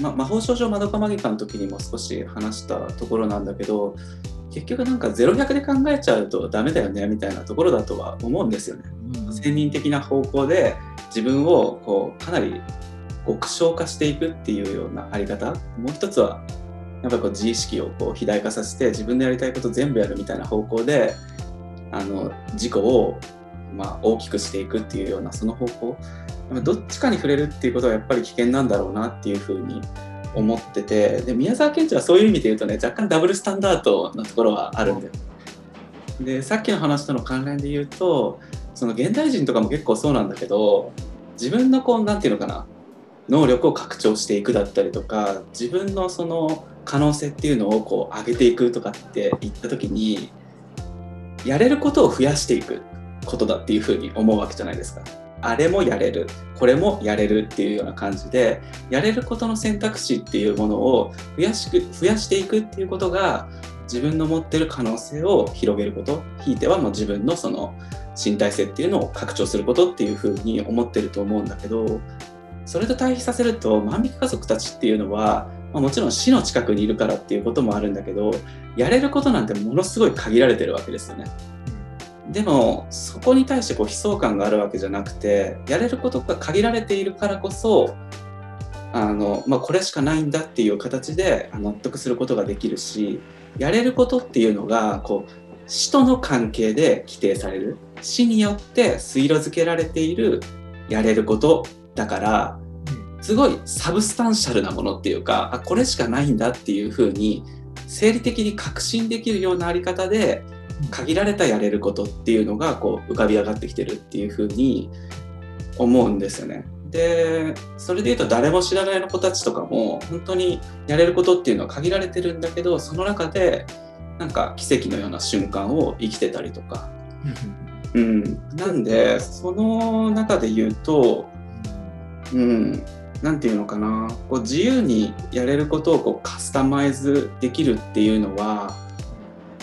ま、魔法少女まどかマギカの時にも少し話したところなんだけど結局なんか0100で考えちゃうとダメだよねみたいなところだとは思うんですよね。専任的な方向で自分をこうかなり極小化していくっていうようなあり方。もう一つはやっぱこう自意識をこう肥大化させて自分のやりたいこと全部やるみたいな方向であの自己をまあ大きくしていくっていうようなその方向どっちかに触れるっていうことはやっぱり危険なんだろうなっていうふうに思っててで宮沢賢治はそういう意味で言うとね若干ダブルスタンダードなところはあるんだよ。でさっきの話との関連で言うとその現代人とかも結構そうなんだけど自分のこう何て言うのかな能力を拡張していくだったりとか自分のその可能性っていうのをこう上げていくとかって言った時にやれることを増やしていくことだっていうふうに思うわけじゃないですか。あれもやれるこれもやれるっていうような感じでやれることの選択肢っていうものを増やしく増やしていくっていうことが自分の持ってる可能性を広げることひいてはもう自分のその身体性っていうのを拡張することっていうふうに思ってると思うんだけどそれと対比させると万引き家族たちっていうのは、まあ、もちろん死の近くにいるからっていうこともあるんだけどやれることなんてものすごい限られてるわけですよね。でもそこに対してこう悲壮感があるわけじゃなくてやれることが限られているからこそあの、まあ、これしかないんだっていう形で納得することができるしやれることっていうのがこう死との関係で規定される。死によって水路付けられているやれることだからすごい substantial なものっていうかあこれしかないんだっていうふうに生理的に確信できるようなあり方で限られたやれることっていうのがこう浮かび上がってきてるっていうふうに思うんですよね。でそれで言うと誰も知らないの子たちとかも本当にやれることっていうのは限られてるんだけどその中でなんか奇跡のような瞬間を生きてたりとか。うん、なんでその中で言うと、うん、なんていうのかなこう自由にやれることをこうカスタマイズできるっていうのは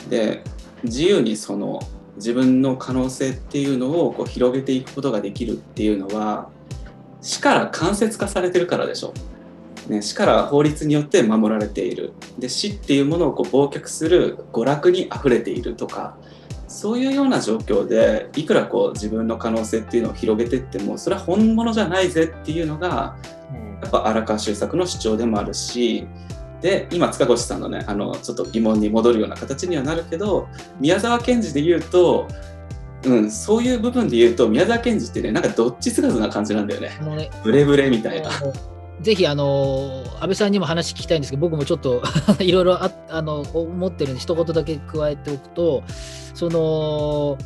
で自由にその自分の可能性っていうのをこう広げていくことができるっていうのは死から間接化されてるからでしょ。ね、死から法律によって守られているで死っていうものをこう忘却する娯楽にあふれているとかそういうような状況でいくらこう自分の可能性っていうのを広げていってもそれは本物じゃないぜっていうのがやっぱ荒川修作の主張でもあるしで今塚越さんのねあのちょっと疑問に戻るような形にはなるけど宮沢賢治で言うと、うん、そういう部分で言うと宮沢賢治ってねなんかどっちつかずな感じなんだよね。ねブレブレみたいな。ぜひあの安倍さんにも話聞きたいんですけど僕もちょっと いろいろああの思ってるんで一言だけ加えておくとその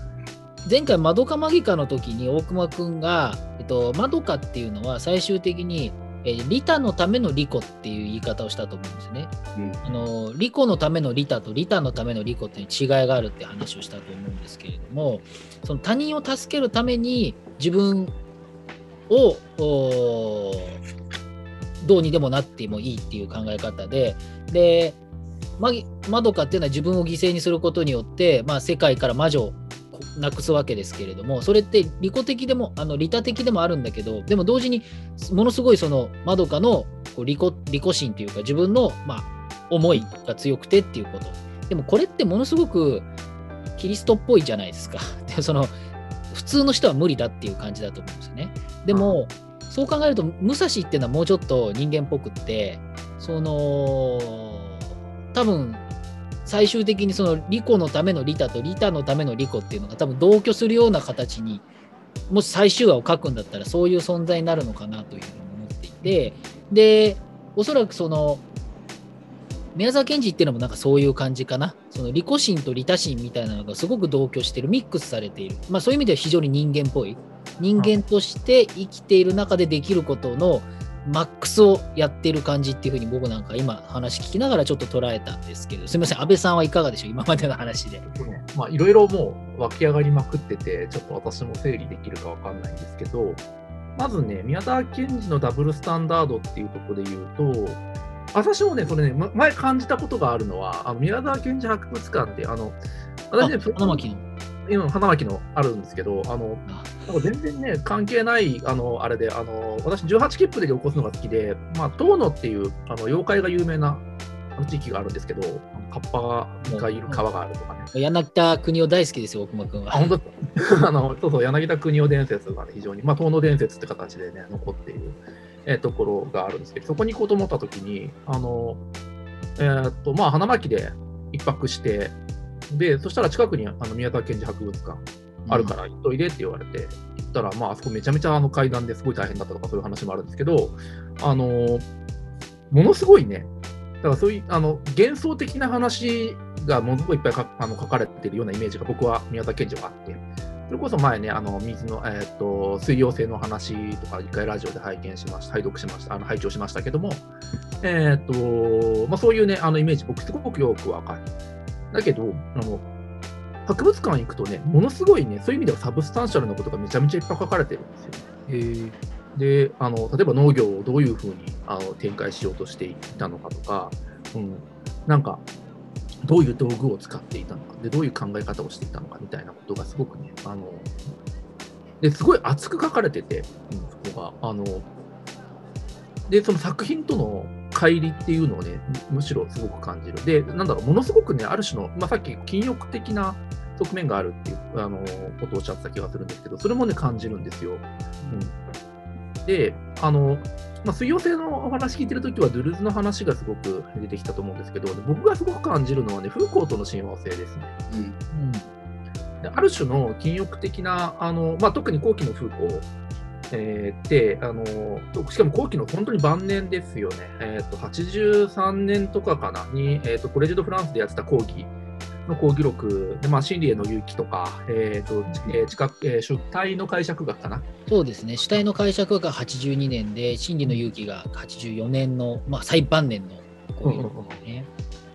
前回マドカマギカの時に大熊君が、えっと、マドカっていうのは最終的にえー、利他のための利己っていう言い方をしたと思うんですね。うん、あの利己のための利他と利他のための利己っていう違いがあるって話をしたと思うんですけれどもその他人を助けるために自分をどうにでもなってもいいっていう考え方ででまどかっていうのは自分を犠牲にすることによって、まあ、世界から魔女なくすわけですけれどもそれって利己的でもあの利他的でもあるんだけどでも同時にものすごいそのまどかのこう利己利己心というか自分の、まあ、思いが強くてっていうこと。でもこれってものすごくキリストっぽいじゃないですか。でその普通の人は無理だっていう感じだと思うんですよね。でもそう考えると武蔵っていうのはもうちょっと人間っぽくってその多分最終的にそのリコのためのリタとリタのためのリコっていうのが多分同居するような形にもし最終話を書くんだったらそういう存在になるのかなというふうに思っていてでおそらくその宮沢賢治っていうのもなんかそういう感じかな。そのリコ心とリタ心みたいなのがすごく同居してるミックスされている、まあ、そういう意味では非常に人間っぽい。人間として生きている中でできることのマックスをやってる感じっていうふうに僕なんか今話聞きながらちょっと捉えたんですけどすみません安倍さんはいかがでしょう今までの話で。まあいろいろもう湧き上がりまくっててちょっと私も整理できるかわかんないんですけどまずね宮沢賢治のダブルスタンダードっていうところで言うと私もねそれね前感じたことがあるのはあの宮沢賢治博物館ってあの私ね花巻の今花巻のあるんですけどあのなんか全然ね、関係ないあのあれで、あの私、18切符で起こすのが好きで、まあ、遠野っていうあの妖怪が有名な地域があるんですけど、カッパがいる川があるとかね。柳田国夫大好きですよ、奥間君は。あ本当 あのそうそう、柳田国夫伝説が、ね、非常に、まあ、遠野伝説って形でね、残っている、えー、ところがあるんですけど、そこに行こうと思ったときに、あの、えー、っと、まあ、花巻で一泊して、で、そしたら近くにあの宮沢賢治博物館あるから行っといでって言われて、行ったら、まあ、あそこめちゃめちゃあの階段ですごい大変だったとかそういう話もあるんですけど、あのものすごいね、だからそういうあの幻想的な話がものすごいいっぱいかあの書かれてるようなイメージが僕は宮沢賢治はあって、それこそ前ね、あの水の、えーと、水溶性の話とか、一回ラジオで拝見しました、拝読しました、あの拝聴しましたけども、えーとまあ、そういうね、あのイメージ、僕すごくよくわかる。だけど、あの博物館行くとね、ものすごいね、そういう意味では substantial なことがめちゃめちゃいっぱい書かれてるんですよ。へであの例えば農業をどういうふうにあの展開しようとしていたのかとか、うん、なんかどういう道具を使っていたのかでどういう考え方をしていたのかみたいなことがすごくねあのですごい熱く書かれてて、うん、そこが。あのでその作品との乖離っていうのをねむしろすごく感じるでなんだろうものすごくねある種の、まあ、さっき禁欲的な側面があるっていうあのことをおっしゃってた気がするんですけど、それもね、感じるんですよ。うん、で、あの、まあ、水溶性のお話聞いてるときは、ドゥルーズの話がすごく出てきたと思うんですけど、僕がすごく感じるのはね、フーコーとの親和性ですね。うんうんである種の禁欲的な、あのまあ、特に後期のフーコー、えー、であのしかも後期の本当に晩年ですよね、えーと、83年とかかな？に、えーと、コレジド・フランスでやってた講義の講義録で、まあ、心理への勇気とか、えーとえー近えー、主体の解釈学かな？そうですね、主体の解釈学が82年で、心理の勇気が84年の、まあ、最晩年の講義録ですね。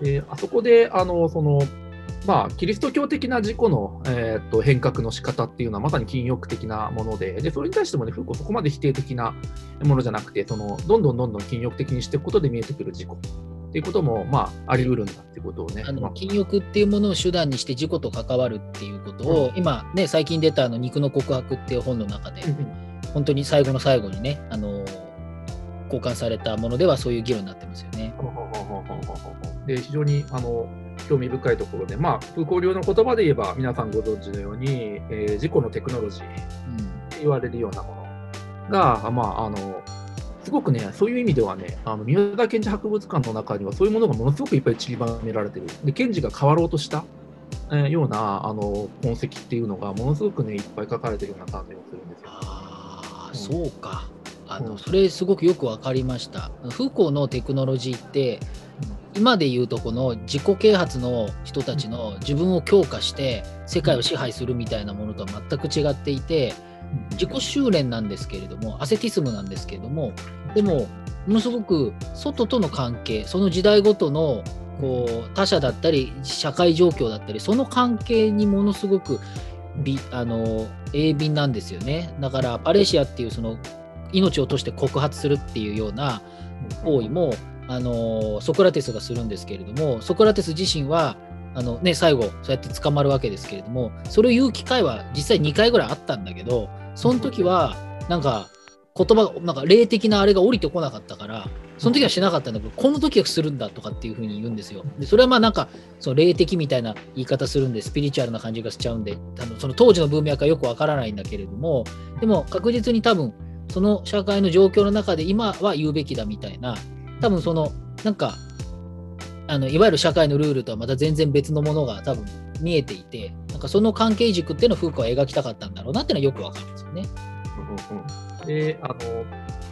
であそこであのそのまあ、キリスト教的な自己の、えー、と変革の仕方っていうのはまさに禁欲的なもので、でそれに対してもね、フーコそこまで否定的なものじゃなくて、そのどんどんどんどん禁欲的にしていくことで見えてくる自己っていうことも、まあ、あり得るんだっていうことをね。あの禁欲っていうものを手段にして事故と関わるっていうことを、うん、今ね、最近出たあの肉の告白っていう本の中で、うん、本当に最後の最後にね、あの交換されたものではそういう議論になってますよね。で非常にあの興味深いところで、まあ、風光流の言葉で言えば、皆さんご存知のように、えー、自己のテクノロジーって言われるようなものが、うん、まあ、あのすごくね、そういう意味ではね、あの宮田賢治博物館の中にはそういうものがものすごくいっぱい散りばめられてる。で、賢治が変わろうとした、えー、ようなあの痕跡っていうのがものすごくね、いっぱい書かれてるような感じがするんですよ。ああ、うん、そうか。あの、それすごくよく分かりました。フーコーのテクノロジーって、今で言うとこの自己啓発の人たちの自分を強化して世界を支配するみたいなものとは全く違っていて、自己修練なんですけれどもアセティスムなんですけれどもでもものすごく外との関係その時代ごとのこう他者だったり社会状況だったりその関係にものすごくびあの鋭敏なんですよね。だからパレシアっていうその命を落として告発するっていうような行為もあのソクラテスがするんですけれどもソクラテス自身はあの、ね、最後そうやって捕まるわけですけれどもそれを言う機会は実際2回ぐらいあったんだけどその時は、なんか、言葉、なんか霊的なあれが降りてこなかったから、その時はしなかったんだけど、この時はするんだとかっていうふうに言うんですよ。で、それはまあなんか、その霊的みたいな言い方するんで、スピリチュアルな感じがしちゃうんで、多分その当時の文脈はよくわからないんだけれども、でも確実に多分、その社会の状況の中で今は言うべきだみたいな、多分その、なんか、あのいわゆる社会のルールとはまた全然別のものが多分見えていて、なんかその関係軸っていうのをフーコは描きたかったんだろうなっていうのはよくわかるんですよね。うんうん、で、あの、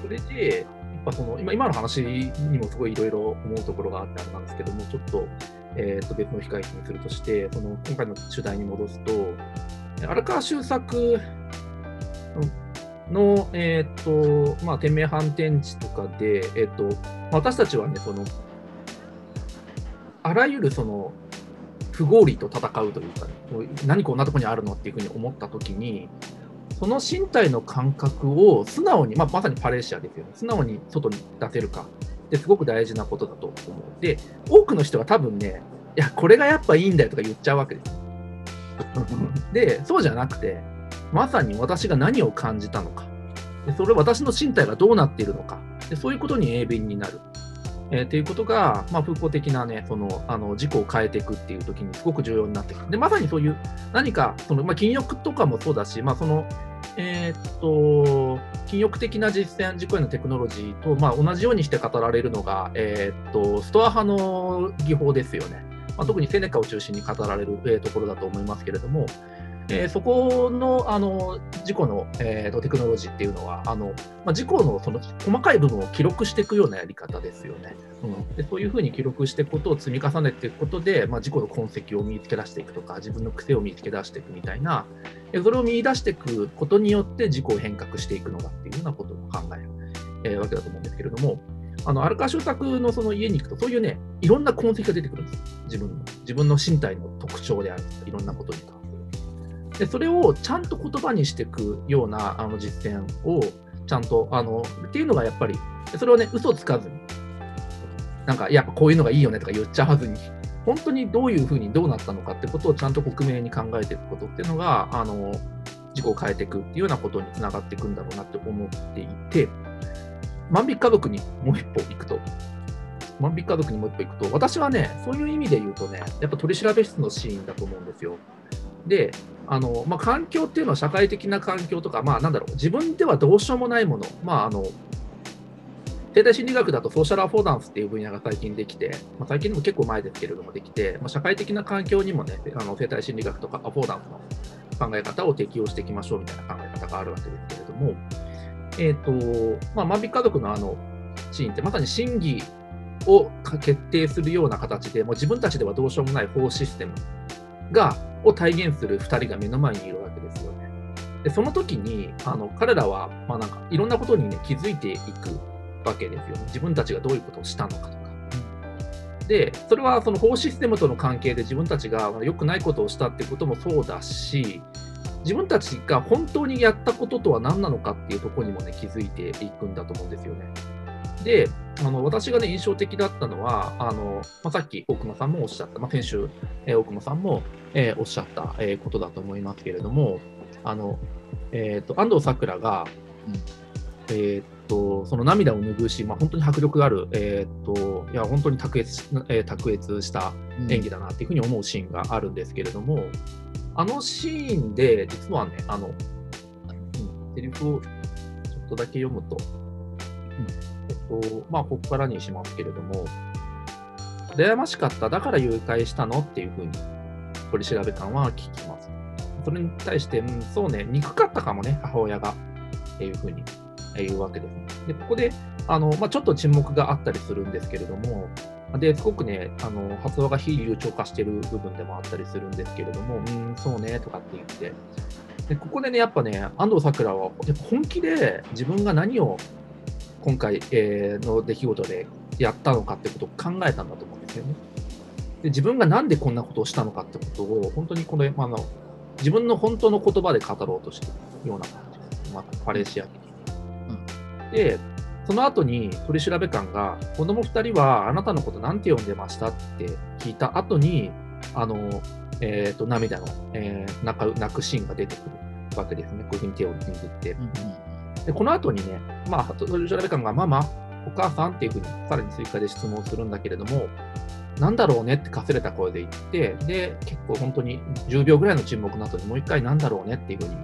それで、やっぱその今今の話にもすごいいろいろ思うところがあってあれなんですけども、ちょっと,、えー、と別の控え室にするとして、その今回の主題に戻すと、荒川修作の、えーとまあ、天命反転地とかで、えーと私たちはね、そのあらゆるその不合理と戦うというか、ね、何こんなとこにあるのっていうふうに思ったときに、その身体の感覚を素直に、まあ、まさにパレーシアですよね、素直に外に出せるかってすごく大事なことだと思う。で、多くの人は多分ね、いや、これがやっぱいいんだよとか言っちゃうわけです。で、そうじゃなくて、まさに私が何を感じたのか、でそれ私の身体がどうなっているのか、でそういうことに鋭敏になる。えー、っていうことが、まあ、風光的なね、その、あの、事故を変えていくっていう時にすごく重要になってくる。で、まさにそういう、何か、その、まあ、禁欲とかもそうだし、まあ、その、えー、っと、禁欲的な実践、事故へのテクノロジーと、まあ、同じようにして語られるのが、えー、っと、ストア派の技法ですよね。まあ、特にセネカを中心に語られる、えー、ところだと思いますけれども、えー、そこのあの事故の、えーと、テクノロジーっていうのは、あのまあ、事故のその細かい部分を記録していくようなやり方ですよね。うん、でそういうふうに記録していくことを積み重ねていくことで、まあ、事故の痕跡を見つけ出していくとか、自分の癖を見つけ出していくみたいな、それを見出していくことによって事故を変革していくのだっていうようなことを考える、えー、わけだと思うんですけれども、あの、アルカ修作のその家に行くと、そういうね、いろんな痕跡が出てくるんです。自分の、自分の身体の特徴であるとか、いろんなことに関する。で、それをちゃんと言葉にしていくようなあの実践を、ちゃんと、あの、っていうのがやっぱり、それをね、嘘つかずに、なんか、やっぱこういうのがいいよねとか言っちゃわずに、本当にどういうふうにどうなったのかってことをちゃんと克明に考えていくことっていうのが、あの、事故を変えていくっていうようなことにつながっていくんだろうなって思っていて、万引き家族にもう一歩行くと、万引き家族にもう一歩行くと、私はね、そういう意味で言うとね、やっぱ取調室のシーンだと思うんですよ。で、あのまあ、環境っていうのは社会的な環境とか、まあ、なんだろう、自分ではどうしようもないもの、まあ、あの生態心理学だとソーシャルアフォーダンスっていう分野が最近できて、まあ、最近でも結構前ですけれどもできて、まあ、社会的な環境にもね、あの生態心理学とかアフォーダンスの考え方を適用していきましょうみたいな考え方があるわけですけれども、えーとまあ、万引き家族のあのシーンってまさに審議を決定するような形で、もう自分たちではどうしようもない法システムがを体現する2人が目の前にいるわけですよね。でその時にあの彼らは、まあ、なんかいろんなことに、ね、気づいていくわけですよね。自分たちがどういうことをしたのかとか。で、それはその法システムとの関係で自分たちが良くないことをしたってこともそうだし、自分たちが本当にやったこととは何なのかっていうとこにもね、気づいていくんだと思うんですよね。で、あの私がね、印象的だったのは、あのまあ、さっき大熊さんもおっしゃった、まあ、先週、えー、大熊さんも、えー、おっしゃった、えー、ことだと思いますけれども、あのえーと、安藤サクラが、うん、えーと、その涙を拭うし、まあ、本当に迫力がある、えーと、いや本当に卓越,、えー、卓越した演技だなっていうふうに思うシーンがあるんですけれども、うん、あのシーンで、実はね、あの、うん、セリフをちょっとだけ読むと、うんと、まあ、ここからにしますけれども、羨ましかった、だから誘拐したの？っていうふうに取り調べ官は聞きます。それに対して、うん、そうね、憎かったかもね、母親が、っていうふうに言うわけです。で、ここで、あのまあ、ちょっと沈黙があったりするんですけれども、ですごくね、あの発話が非流暢化している部分でもあったりするんですけれども、うん、そうねとかって言って、でここでね、やっぱね、安藤サクラは本気で自分が何を今回、えー、の出来事でやったのかってことを考えたんだと思うんですよね。で自分がなんでこんなことをしたのかってことを本当にこの、まあの自分の本当の言葉で語ろうとしているような感じ、まあ、パレーシア的に。うん、で、その後に取り調べ官が、子供2人はあなたのことなんて呼んでましたって聞いた後に、あの、えーと、涙の、えー、泣く泣くシーンが出てくるわけですね。こういうふうに手を握って。うんうんで、この後にね、まあ、取り調べ官がママ、お母さんっていうふうにさらに追加で質問するんだけれども、なんだろうねってかすれた声で言って、で、結構本当に10秒ぐらいの沈黙の後にもう一回なんだろうねっていうふうに。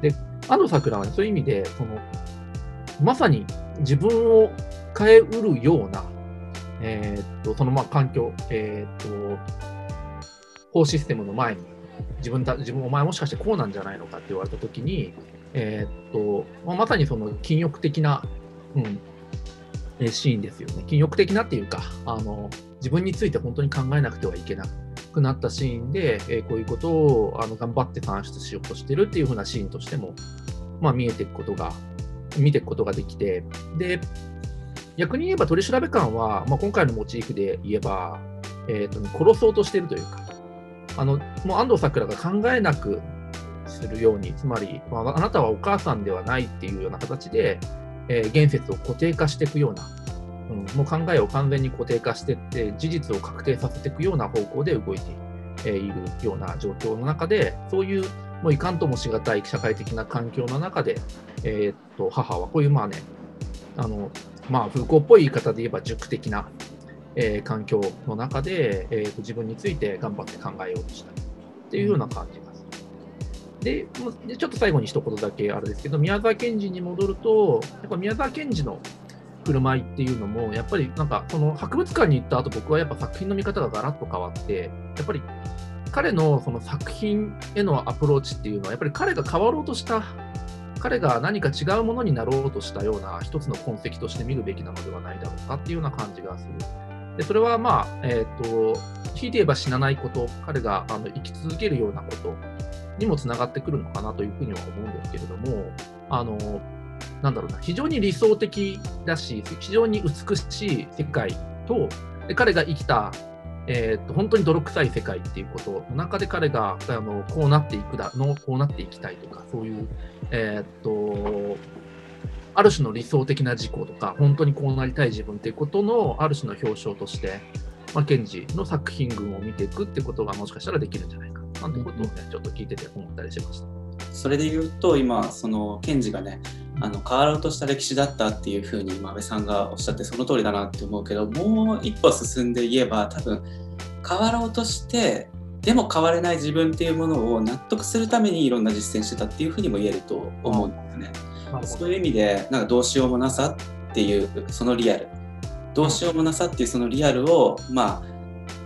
で、安藤桜は、ね、そういう意味で、その、まさに自分を変えうるような、えーっとそのまあ環境、えーっと、法システムの前に、自分た自分、お前もしかしてこうなんじゃないのかって言われたときに、えーっとまあ、まさにその禁欲的な、うん、えシーンですよね。禁欲的なっていうか、あの自分について本当に考えなくてはいけなくなったシーンで、えーこういうことをあの頑張って算出しようとしてるっていう風なシーンとしても、まあ、見えていくことが、見ていくことができて、で、逆に言えば取り調べ官は、まあ、今回のモチーフで言えば、えーと殺そうとしてるというか、あのもう安藤サクラが考えなくするように、つまり、まあ、あなたはお母さんではないっていうような形で、えー言説を固定化していくような、うん、もう考えを完全に固定化していって、事実を確定させていくような方向で動いているような状況の中で、そういうもういかんともしがたい社会的な環境の中で、えーっと母はこういうまあね、あのまあ、風光っぽい言い方で言えば塾的な、えー環境の中で、えーと自分について頑張って考えようとしたっていうような感じがす。で、ちょっと最後に一言だけあれですけど、宮沢賢治に戻ると、やっぱ宮沢賢治の振る舞いっていうのも、やっぱりなんか、その博物館に行った後、僕はやっぱ作品の見方がガラッと変わって、やっぱり彼のその作品へのアプローチっていうのは、やっぱり彼が変わろうとした、彼が何か違うものになろうとしたような一つの痕跡として見るべきなのではないだろうかっていうような感じがする。でそれはまあ、えっ、と、ひいて言えば死なないこと、彼があの生き続けるようなことにもつながってくるのかなというふうには思うんですけれども、あの、なんだろうな、非常に理想的だし、非常に美しい世界と、で彼が生きた、えー、と本当に泥臭い世界っていうことの中で彼があのこうなっていくだの、こうなっていきたいとか、そういう、えー、とある種の理想的な事項とか、本当にこうなりたい自分っていうことのある種の表彰として、まあ、ケンジの作品群を見ていくってことがもしかしたらできるんじゃないかなんてことをね、ちょっと聞いてて思ったりしました。それで言うと今その検事がねあの変わろうとした歴史だったっていうふうに今安倍さんがおっしゃってその通りだなって思うけどもう一歩進んで言えば多分変わろうとしてでも変われない自分っていうものを納得するためにいろんな実践してたっていうふうにも言えると思うんですね。そういう意味でなんかどうしようもなさっていうそのリアルどうしようもなさっていうそのリアルをまあ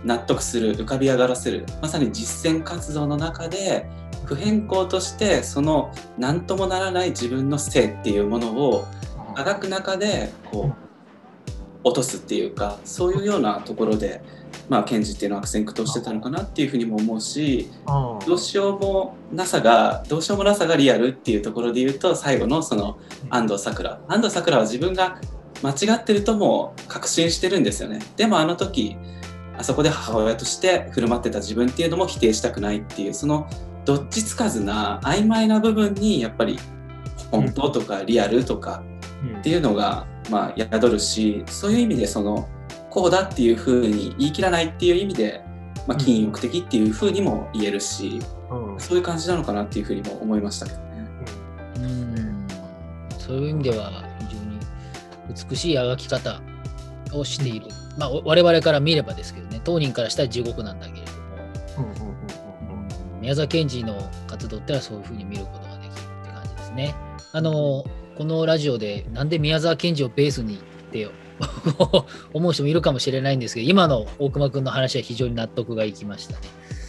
納得する浮かび上がらせるまさに実践活動の中で不変更としてその何ともならない自分の性っていうものをど描く中でこう落とすっていうかそういうようなところでまあ検事っていうのは悪戦苦闘してたのかなっていうふうにも思うしあどうしようもなさがどうしようもなさがリアルっていうところで言うと最後のその安藤サクラ。安藤サクラは自分が間違ってるとも確信してるんですよね。でもあの時あそこで母親として振る舞ってた自分っていうのも否定したくないっていうそのどっちつかずな曖昧な部分にやっぱり本当とかリアルとかうん。っていうのがまあ宿るしそういう意味でそのこうだっていうふうに言い切らないっていう意味で、まあ、禁欲的っていうふうにも言えるし、うん。そういう感じなのかなっていうふうにも思いましたけどね。うん。そういう意味では美しい描き方をしている。まあ、お我々から見ればですけどね、当人からしたら地獄なんだけれども、うんうんうんうんうん宮沢賢治の活動ってのはそういうふうに見ることができるって感じですね。あの、このラジオでなんで宮沢賢治をベースにって 思う人もいるかもしれないんですけど、今の大熊君の話は非常に納得がいきましたね。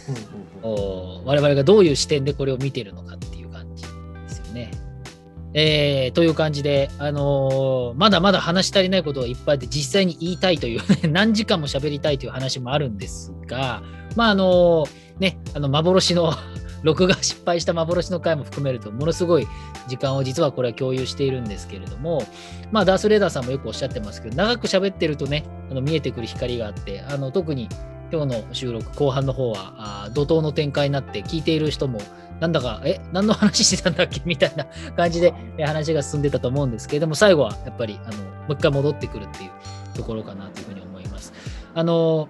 うんうんうんお我々がどういう視点でこれを見てるのかっていう。えーという感じで、あのーまだまだ話し足りないことがいっぱいあって、実際に言いたいという、ね、何時間も喋りたいという話もあるんですが、まああのね、あの幻の 録画失敗した幻の回も含めると、ものすごい時間を実はこれは共有しているんですけれども、まあ、ダース・レーダーさんもよくおっしゃってますけど、長く喋ってるとね、あの見えてくる光があって、あの特に今日の収録後半の方はあー怒涛の展開になって聞いている人もなんだかえ何の話してたんだっけ？みたいな 感じでえ話が進んでたと思うんですけれども最後はやっぱりあのもう一回戻ってくるっていうところかなというふうに思います。あの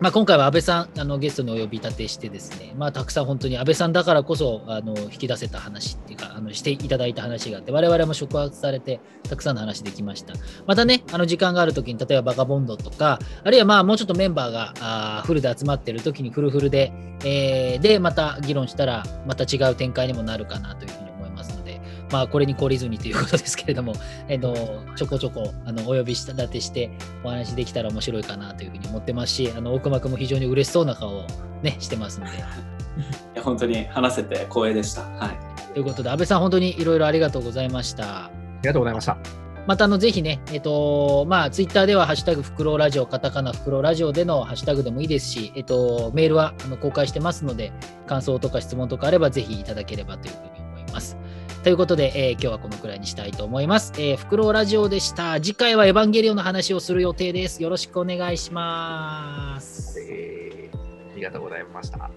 まあ、今回は安倍さんあのゲストにお呼び立てしてですね、まあ、たくさん本当に安倍さんだからこそあの引き出せた話っていうかあのしていただいた話があって我々も触発されてたくさんの話できました。またね、あの時間があるときに、例えばバカボンドとか、あるいはまあもうちょっとメンバーがあーフルで集まってるときにフルフルで、えーで、また議論したら、また違う展開にもなるかなというふうに、まあ、これに懲りずにということですけれども、えっと、ちょこちょこあのお呼びした立てしてお話できたら面白いかなというふうに思ってますし、あの大熊君も非常に嬉しそうな顔を、ね、してますので。いや本当に話せて光栄でした。はい、ということで、安倍さん、本当にいろいろありがとうございました。ありがとうございました。またあのぜひね、えっと、まあ、ツイッターでは、ハッシュタグフクロウラジオ、カタカナフクロウラジオでのハッシュタグでもいいですし、えっと、メールはあの公開してますので、感想とか質問とかあれば、ぜひいただければというふうに思います。ということで、えー、今日はこのくらいにしたいと思います。えー、フクロウラジオでした。次回はエヴァンゲリオンの話をする予定です。よろしくお願いします。えー、ありがとうございました。